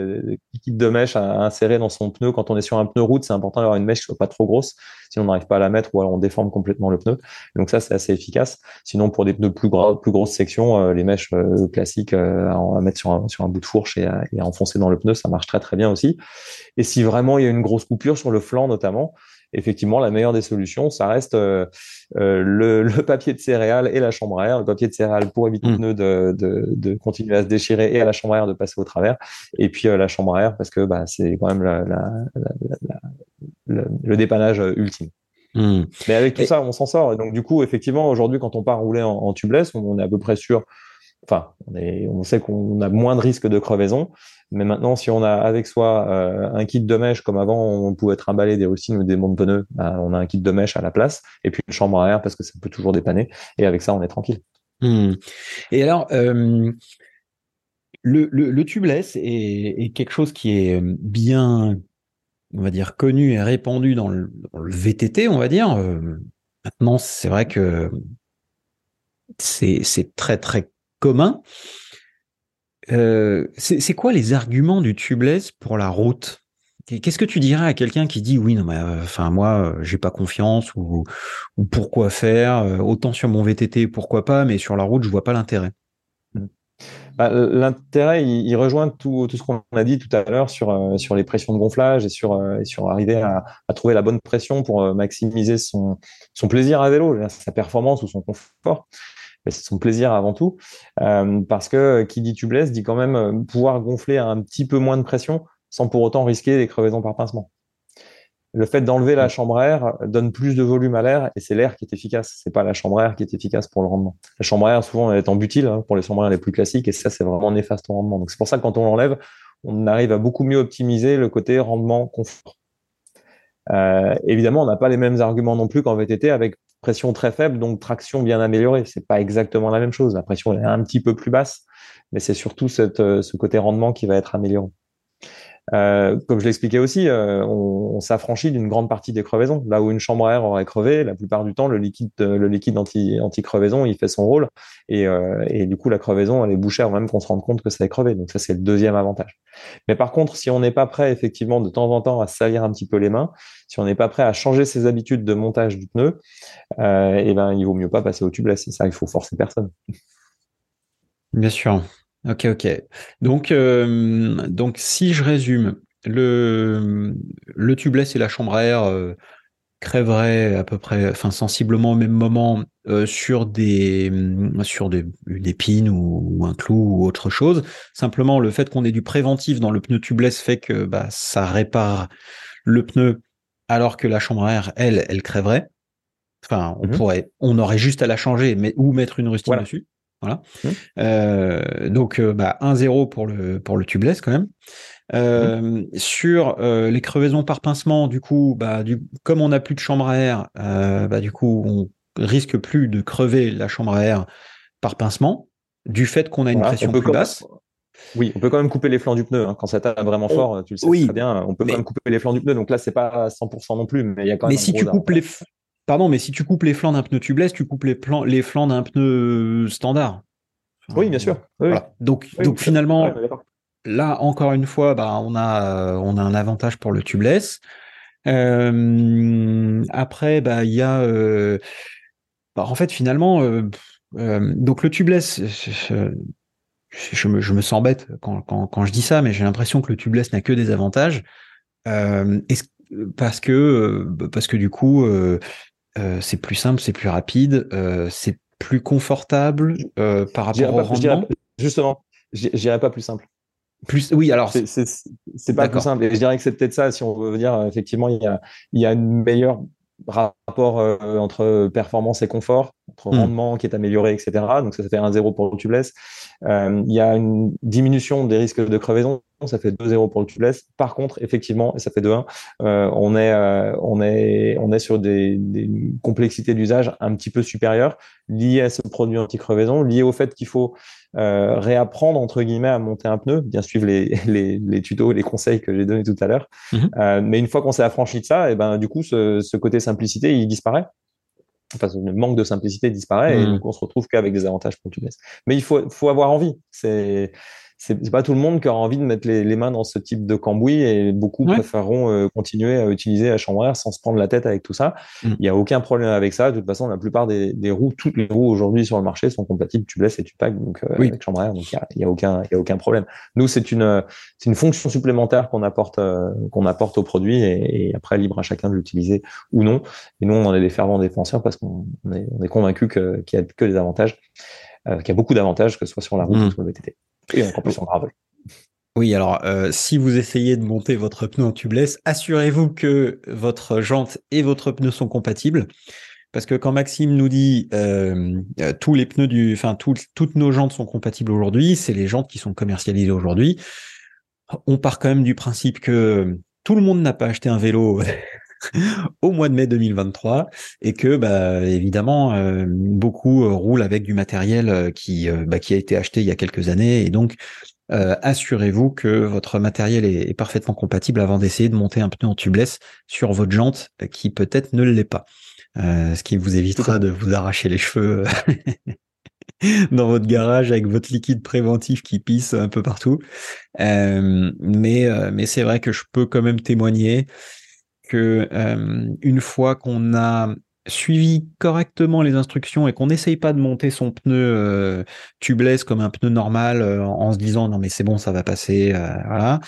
kit de mèche à, insérer dans son pneu. Quand on est sur un pneu route, c'est important d'avoir une mèche qui soit pas trop grosse. Sinon, on n'arrive pas à la mettre ou alors on déforme complètement le pneu. Donc ça, c'est assez efficace. Sinon, pour des pneus plus gros, plus grosses sections, les mèches classiques à mettre sur un, sur un bout de fourche et et à enfoncer dans le pneu, ça marche très très bien aussi. Et si vraiment il y a une grosse coupure sur le flanc notamment, effectivement, la meilleure des solutions, ça reste euh, euh, le, le, papier de céréales et la chambre à air. Le papier de céréales pour éviter mmh. pneu de, de, de, continuer à se déchirer et à la chambre à air de passer au travers. Et puis euh, la chambre à air parce que bah, c'est quand même la, la, la, le dépannage ultime. Mmh. Mais avec tout ça, on s'en sort. Et donc, du coup, effectivement, aujourd'hui, quand on part rouler en, en tubeless, on est à peu près sûr enfin, on, sait qu'on a moins de risques de crevaison. Mais maintenant, si on a avec soi euh, un kit de mèche, comme avant, on pouvait trimballer des rustines ou des montes pneus, bah, on a un kit de mèche à la place, et puis une chambre à air parce que ça peut toujours dépanner. Et avec ça, on est tranquille. Hmm. Et alors, euh, le, le, tubeless est, est, quelque chose qui est bien, on va dire, connu et répandu dans le, VTT, on va dire. Euh, maintenant, c'est vrai que c'est très très commun. Euh, c'est quoi les arguments du tubeless pour la route? Qu'est-ce que tu dirais à quelqu'un qui dit oui non mais euh, enfin moi euh, j'ai pas confiance ou, ou pourquoi faire autant sur mon VTT pourquoi pas mais sur la route je vois pas l'intérêt. Bah, l'intérêt il, rejoint tout, tout ce qu'on a dit tout à l'heure sur sur les pressions de gonflage et sur sur arriver à, à, trouver la bonne pression pour maximiser son son plaisir à vélo, sa performance ou son confort c'est son plaisir avant tout, euh, parce que qui dit tubeless dit quand même euh, pouvoir gonfler à un petit peu moins de pression sans pour autant risquer des crevaisons par pincement. Le fait d'enlever la chambre à air donne plus de volume à l'air et c'est l'air qui est efficace. C'est pas la chambre à air qui est efficace pour le rendement. La chambre à air souvent elle est en butyle hein, pour les chambres à air les plus classiques et ça c'est vraiment néfaste au rendement. Donc c'est pour ça que quand on l'enlève, on arrive à beaucoup mieux optimiser le côté rendement confort. Euh, évidemment, on n'a pas les mêmes arguments non plus qu'en VTT avec pression très faible, donc traction bien améliorée. C'est pas exactement la même chose. La pression est un petit peu plus basse, mais c'est surtout euh, ce côté rendement qui va être amélioré. Euh, comme je l'expliquais aussi, euh, on, s'affranchit d'une grande partie des crevaisons. Là où une chambre à air aurait crevé, la plupart du temps, le liquide, anti, anti-crevaison, il fait son rôle. Et, euh, du coup, la crevaison, elle est bouchée avant même qu'on se rende compte que ça est crevé. Donc ça, c'est le deuxième avantage. Mais par contre, si on n'est pas prêt, effectivement, de temps en temps à salir un petit peu les mains, si on n'est pas prêt à changer ses habitudes de montage du pneu, euh, eh ben, il vaut mieux pas passer au tubeless. C'est ça, il faut forcer personne. Bien sûr. Ok, ok. Donc, euh, donc si je résume, le, le tubeless et la chambre à air euh, crèveraient à peu près, enfin sensiblement au même moment euh, sur des sur des, une épine ou, un clou ou autre chose. Simplement, le fait qu'on ait du préventif dans le pneu tubeless fait que bah, ça répare le pneu, alors que la chambre à air, elle, elle crèverait. Enfin, on mmh pourrait, on aurait juste à la changer, mais ou mettre une rustine dessus. Voilà. Mmh. donc, bah, 1-0 pour le, pour le tubeless quand même. Mmh. Sur les crevaisons par pincement, du coup, bah, du, comme on n'a plus de chambre à air, bah, du coup, on risque plus de crever la chambre à air par pincement, du fait qu'on a une pression plus basse. Oui, on peut quand même couper les flancs du pneu. Hein. Quand ça tape vraiment fort, tu le sais très bien, on peut quand même couper les flancs du pneu. Donc là, c'est pas 100% non plus, mais il y a quand même. Mais si tu coupes les, pardon, mais si tu coupes les flancs d'un pneu tubeless, tu coupes les, les flancs d'un pneu standard. oui, bien sûr. Donc, donc finalement, là encore une fois, bah, on a on a un avantage pour le tubeless. Euh, après, bah il y a, euh, bah, en fait finalement, euh, donc le tubeless je me, je me sens bête quand, quand, quand, je dis ça, mais j'ai l'impression que le tubeless n'a que des avantages. Euh, parce que euh, parce que du coup, euh, euh, c'est plus simple, c'est plus rapide, euh, c'est plus confortable par rapport au rendement? justement, j'irais pas plus simple. Plus, oui, alors c'est pas plus simple. Et je dirais que c'est peut-être ça, si on veut dire effectivement, il y a, il y a une meilleure rapport euh, entre performance et confort, entre hmm. rendement qui est amélioré, etc. Donc ça, ça fait 1-0 pour le tubeless. Euh, il y a une diminution des risques de crevaison, ça fait 2-0 pour le tubeless. Par contre, effectivement, et ça fait 2-1, euh, on est euh, on est on est sur des, des complexités d'usage un petit peu supérieures liées à ce produit anti-crevaison, liées au fait qu'il faut euh, réapprendre entre guillemets à monter un pneu, bien suivre les, les, les tutos, les conseils que j'ai donnés tout à l'heure. Mhm. Mais une fois qu'on s'est affranchi de ça, et ben du coup ce, ce côté simplicité il disparaît. Enfin, le manque de simplicité disparaît et mhm. donc on se retrouve qu'avec des avantages pour le Mais il faut, faut avoir envie. C'est c'est pas tout le monde qui aura envie de mettre les, les, mains dans ce type de cambouis et beaucoup préféreront euh, continuer à utiliser la chambre à air sans se prendre la tête avec tout ça. Mm. Il n'y a aucun problème avec ça. De toute façon, la plupart des, des roues, toutes les roues aujourd'hui sur le marché sont compatibles tu blesses et tu packs donc euh, avec chambre à air. Donc il y a, y a, aucun il y a aucun problème. Nous, c'est une c'est une fonction supplémentaire qu'on apporte euh, qu'on apporte au produit et, et, après libre à chacun de l'utiliser ou non. Et nous, on en est des fervents défenseurs parce qu'on est, on est convaincu qu'il y a que des avantages, qu'il y a beaucoup d'avantages que ce soit sur la route mm. ou sur le VTT. Et encore plus en gravel. Oui, alors euh, si vous essayez de monter votre pneu en tubeless, assurez-vous que votre jante et votre pneu sont compatibles. Parce que quand Maxime nous dit euh, euh tous les pneus du, enfin toutes nos jantes sont compatibles aujourd'hui, c'est les jantes qui sont commercialisées aujourd'hui. On part quand même du principe que tout le monde n'a pas acheté un vélo au mois de mai 2023 et que bah, évidemment euh, beaucoup euh, roulent avec du matériel euh, qui, bah, qui a été acheté il y a quelques années et donc assurez-vous que votre matériel est, parfaitement compatible avant d'essayer de monter un pneu en tubeless sur votre jante qui peut-être ne l'est pas. ce qui vous évitera de vous arracher les cheveux dans votre garage avec votre liquide préventif qui pisse un peu partout. mais mais c'est vrai que je peux quand même témoigner que euh, une fois qu'on a suivi correctement les instructions et qu'on n'essaye pas de monter son pneu euh, tubeless comme un pneu normal euh, en se disant non mais c'est bon ça va passer voilà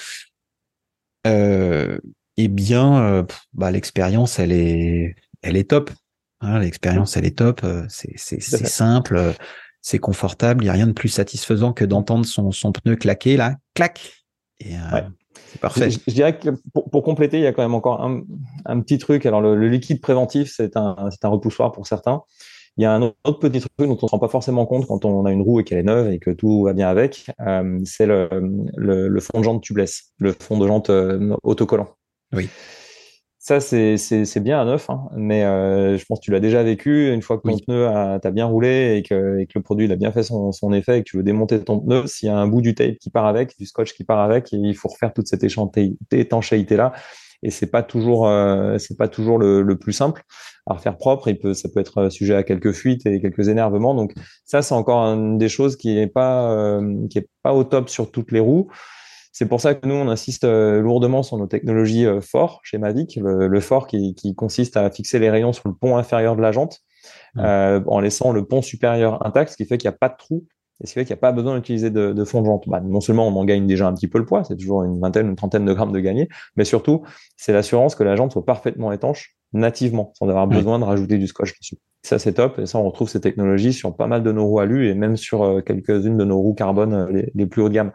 eh bien bah, l'expérience elle est elle est top hein, l'expérience elle est top c'est simple c'est confortable il y a rien de plus satisfaisant que d'entendre son, son pneu claquer là clac et parfait. Je, dirais que pour, compléter, il y a quand même encore un, un petit truc. Alors, le, liquide préventif, c'est un, un repoussoir pour certains. Il y a un autre petit truc dont on ne se rend pas forcément compte quand on a une roue et qu'elle est neuve et que tout va bien avec. Euh, c'est le, le, le, fond de jante tubeless, le fond de jante euh, autocollant. Oui. Ça, c'est bien à neuf, hein, mais euh, je pense que tu l'as déjà vécu. Une fois que ton pneu a, bien roulé et que, et que, le produit a bien fait son, son, effet et que tu veux démonter ton pneu, s'il y a un bout du tape qui part avec, du scotch qui part avec, il faut refaire toute cette étanchéité-là. Et c'est pas toujours, euh, c'est pas toujours le, le, plus simple à refaire propre. Il peut, ça peut être sujet à quelques fuites et quelques énervements. Donc ça, c'est encore une des choses qui est pas, euh, qui est pas au top sur toutes les roues. C'est pour ça que nous, on insiste euh, lourdement sur nos technologies euh, forts chez Mavic, le, fort qui, consiste à fixer les rayons sur le pont inférieur de la jante, euh, en laissant le pont supérieur intact, ce qui fait qu'il n'y a pas de trou et ce qui fait qu'il n'y a pas besoin d'utiliser de, fond de jante. Bah, non seulement on en gagne déjà un petit peu le poids, c'est toujours une vingtaine, une trentaine de grammes de gagner, mais surtout, c'est l'assurance que la jante soit parfaitement étanche nativement, sans avoir besoin de rajouter du scotch dessus. Ça, c'est top. Et ça, on retrouve ces technologies sur pas mal de nos roues alu et même sur quelques-unes de nos roues carbone les, les plus haut de gamme.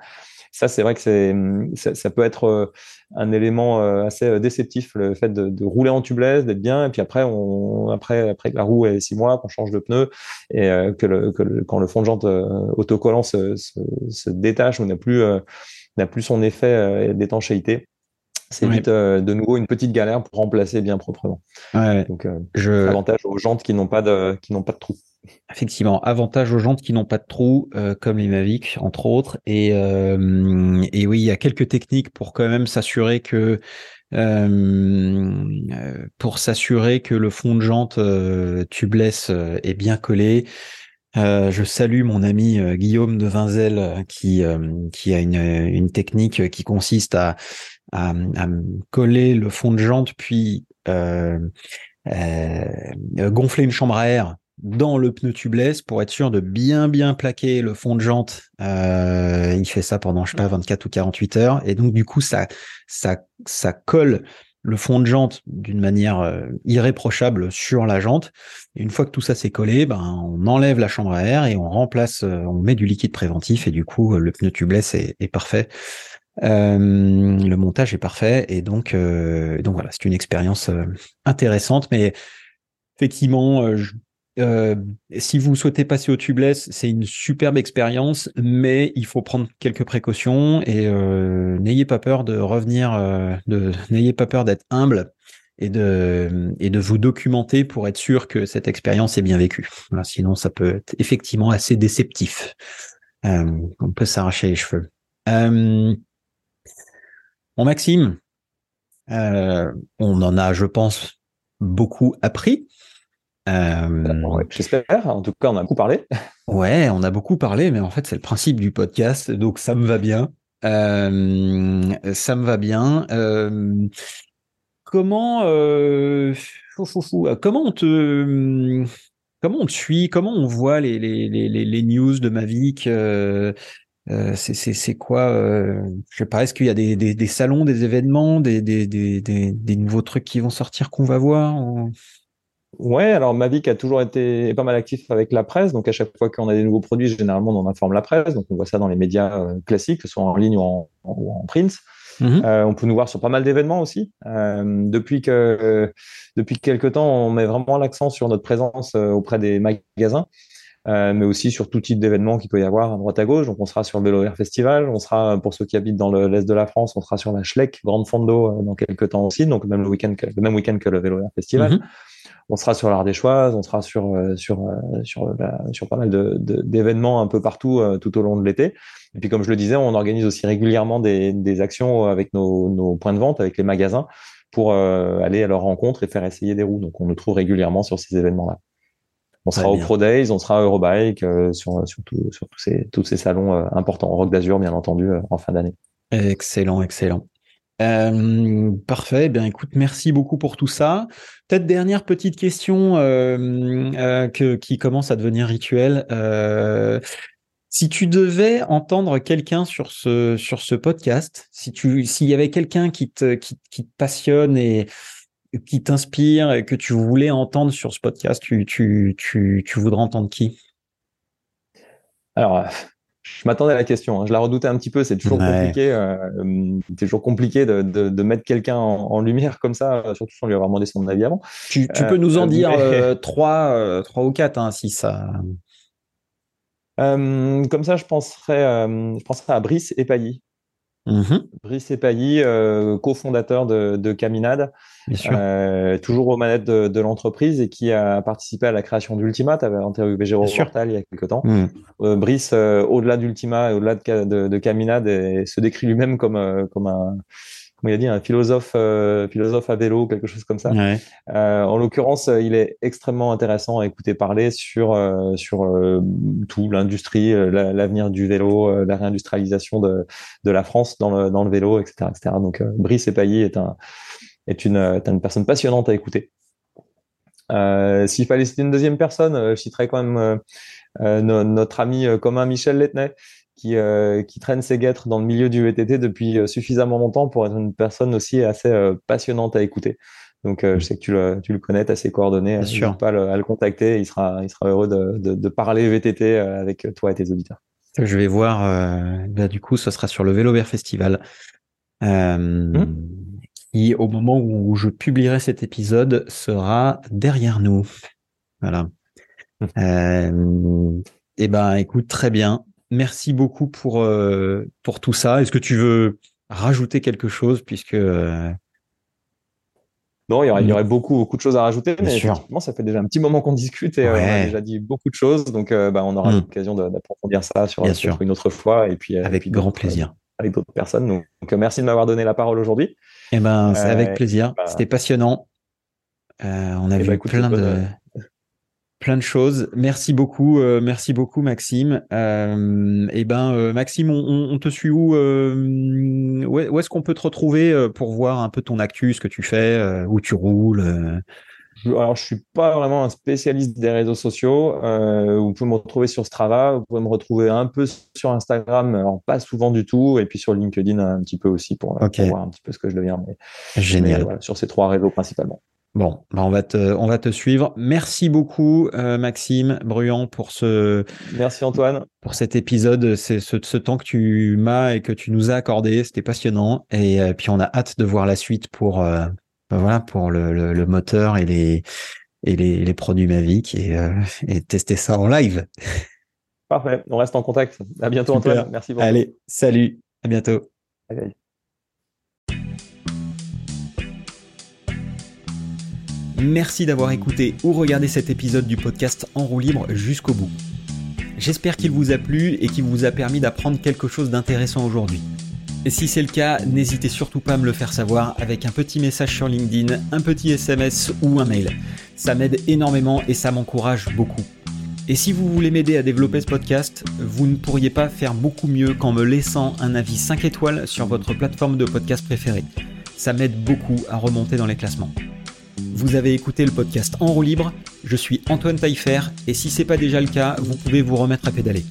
Ça, c'est vrai que c'est, ça, ça, peut être un élément assez déceptif, le fait de, de rouler en tubeless, d'être bien, et puis après, on, après, après que la roue est six mois, qu'on change de pneu, et que, le, que le, quand le fond de jante autocollant se, se, se détache ou n'a plus, n'a plus son effet d'étanchéité c'est vite euh, de nouveau une petite galère pour remplacer bien proprement. Ouais, Donc, euh, je... avantage aux jantes qui n'ont pas de qui n'ont pas de trous. Effectivement, avantage aux jantes qui n'ont pas de trous, euh, comme les Mavic entre autres. Et, et oui, il y a quelques techniques pour quand même s'assurer que que le fond de jante tubeless est bien collé. je salue mon ami Guillaume de Vinzel qui a une, technique qui consiste à coller le fond de jante, puis euh, euh, gonfler une chambre à air dans le pneu tubeless pour être sûr de bien bien plaquer le fond de jante. Euh, il fait ça pendant je sais pas 24 ou 48 heures et donc du coup ça ça ça colle le fond de jante d'une manière irréprochable sur la jante. Et une fois que tout ça s'est collé, ben on enlève la chambre à air et on remplace, on met du liquide préventif et du coup le pneu tubeless est, est parfait. Euh, le montage est parfait et donc euh, donc voilà, c'est une expérience euh, intéressante. Mais effectivement, si vous souhaitez passer au tubeless, c'est une superbe expérience, mais il faut prendre quelques précautions et n'ayez pas peur de revenir, de n'ayez pas peur d'être humble et de vous documenter pour être sûr que cette expérience est bien vécue. sinon, ça peut être effectivement assez déceptif. on peut s'arracher les cheveux. Bon, Maxime, euh, on en a, je pense, beaucoup appris. Euh, j'espère. En tout cas, on a beaucoup parlé. Ouais, on a beaucoup parlé, mais en fait, c'est le principe du podcast, donc ça me va bien. Euh, ça me va bien. comment, comment on te, comment on te suit, comment on voit les les, les, les news de Mavic euh, c'est quoi euh, Je sais pas. Est-ce qu'il y a des, des, des, salons, des événements, des, des, des, des nouveaux trucs qui vont sortir qu'on va voir Ouais, alors Mavic a toujours été pas mal actif avec la presse, donc à chaque fois qu'on a des nouveaux produits, généralement on informe la presse, donc on voit ça dans les médias euh, classiques, que ce soit en ligne ou en, ou en print. Mm-hmm. Euh, on peut nous voir sur pas mal d'événements aussi. Euh, depuis que depuis quelques temps, on met vraiment l'accent sur notre présence auprès des magasins. Mais aussi sur tout type d'événements qu'il peut y avoir à droite à gauche. Donc on sera sur le Vélo Air Festival, on sera pour ceux qui habitent dans l'est de la France, on sera sur la Schleck Grande Fondo dans quelques temps aussi, donc même le week-end le même week-end que le Vélo Air Festival. Mhm. On sera sur l'Art des Choix, on sera sur euh, sur sur sur pas mal de d'événements un peu partout tout au long de l'été. Et puis comme je le disais, on organise aussi régulièrement des, des actions avec nos, nos points de vente, avec les magasins, pour aller à leur rencontre et faire essayer des roues. Donc on nous trouve régulièrement sur ces événements-là. On sera au Pro Days, on sera à Eurobike, euh, sur, sur, sur tous, ces, tous ces salons euh, importants. Rock d'Azur, bien entendu, euh, en fin d'année. Excellent, excellent. Euh, parfait. Eh bien, écoute, merci beaucoup pour tout ça. Peut-être dernière petite question euh, que, qui commence à devenir rituelle. si tu devais entendre quelqu'un sur ce sur ce podcast, si tu s'il y avait quelqu'un qui te qui te passionne et qui t'inspire et que tu voulais entendre sur ce podcast, tu, tu, tu, tu voudrais entendre qui? Alors, je m'attendais à la question. Hein. Je la redoutais un petit peu. C'est toujours compliqué. Euh, c'est toujours compliqué de, de, mettre quelqu'un en, lumière comme ça, surtout sans lui avoir demandé son avis avant. Tu, tu peux nous en euh, dire euh, trois, trois ou quatre, hein, si ça. comme ça, je penserais, je penserais à Brice Epailly. Mm-hmm. Brice Epailly, cofondateur de, de Caminade, euh, toujours aux manettes de, de l'entreprise et qui a participé à la création d'Ultima. Tu avais interviewé Jérôme Portal il y a quelques temps. Mm. Euh, Brice, euh, au-delà d'Ultima et au-delà de, de, de, Caminade, et se décrit lui-même comme, euh, comme un comme il a dit, un philosophe, philosophe à vélo, quelque chose comme ça. Ouais. en l'occurrence, il est extrêmement intéressant à écouter parler sur sur tout l'industrie, l'avenir du vélo, la réindustrialisation de, de la France dans le, dans le vélo, etc., etc. Donc, Brice Epailly est un est une, euh, une personne passionnante à écouter. Euh, S'il fallait citer une deuxième personne, euh, je citerais quand même euh, notre ami commun Michel Letnay, qui, qui traîne ses guêtres dans le milieu du VTT depuis suffisamment longtemps pour être une personne aussi assez passionnante à écouter. Donc, je sais que tu le, tu le connais, tu as ses coordonnées. N'hésite pas à le, à le, contacter. Il sera, il sera heureux de, de, de parler VTT avec toi et tes auditeurs. je vais voir. Euh, bah, du coup, ce sera sur le Vélo Vert Festival. Euh, mmh. Qui, au moment où je publierai cet épisode, sera derrière nous. Voilà. Mmh. Euh, eh ben, écoute, très bien. Merci beaucoup pour euh, pour tout ça. Est-ce que tu veux rajouter quelque chose puisque euh, non, il y, aurait, il y aurait, beaucoup, beaucoup de choses à rajouter, mais effectivement, ça fait déjà un petit moment qu'on discute et euh, on a déjà dit beaucoup de choses, donc bah, on aura hmm. l'occasion d'approfondir ça sur, une autre fois et puis avec grand plaisir avec d'autres personnes. Donc, merci de m'avoir donné la parole aujourd'hui. Eh ben, c'est avec plaisir. Bah, C'était passionnant. on a eh vu ben, plein de plein de choses. Merci beaucoup, euh, merci beaucoup Maxime. Euh, et eh ben euh, Maxime, on, on, te suit où euh, Où, est-ce qu'on peut te retrouver pour voir un peu ton actu, ce que tu fais, où tu roules alors, je suis pas vraiment un spécialiste des réseaux sociaux. vous pouvez me retrouver sur Strava, vous pouvez me retrouver un peu sur Instagram, alors pas souvent du tout, et puis sur LinkedIn un petit peu aussi pour, voir un petit peu ce que je deviens. Mais, Génial. sur ces trois réseaux principalement. Bon, bah, on va te, on va te suivre. Merci beaucoup, euh, Maxime Bruand, pour ce. Merci Antoine. Pour cet épisode, c'est ce, ce, temps que tu m'as et que tu nous as accordé, c'était passionnant. Et euh, puis on a hâte de voir la suite pour, euh, bah, voilà, pour le, le, moteur et les et les, les produits Mavic et, et tester ça en live. Parfait, on reste en contact. À bientôt Antoine. Merci beaucoup. Allez, salut, à bientôt. Merci d'avoir écouté ou regardé cet épisode du podcast En roue libre jusqu'au bout. J'espère qu'il vous a plu et qu'il vous a permis d'apprendre quelque chose d'intéressant aujourd'hui. Et si c'est le cas, n'hésitez surtout pas à me le faire savoir avec un petit message sur LinkedIn, un petit SMS ou un mail. Ça m'aide énormément et ça m'encourage beaucoup. Et si vous voulez m'aider à développer ce podcast, vous ne pourriez pas faire beaucoup mieux qu'en me laissant un avis 5 étoiles sur votre plateforme de podcast préférée. Ça m'aide beaucoup à remonter dans les classements. Vous avez écouté le podcast En roue libre, je suis Antoine Taillefer et si c'est pas déjà le cas, vous pouvez vous remettre à pédaler.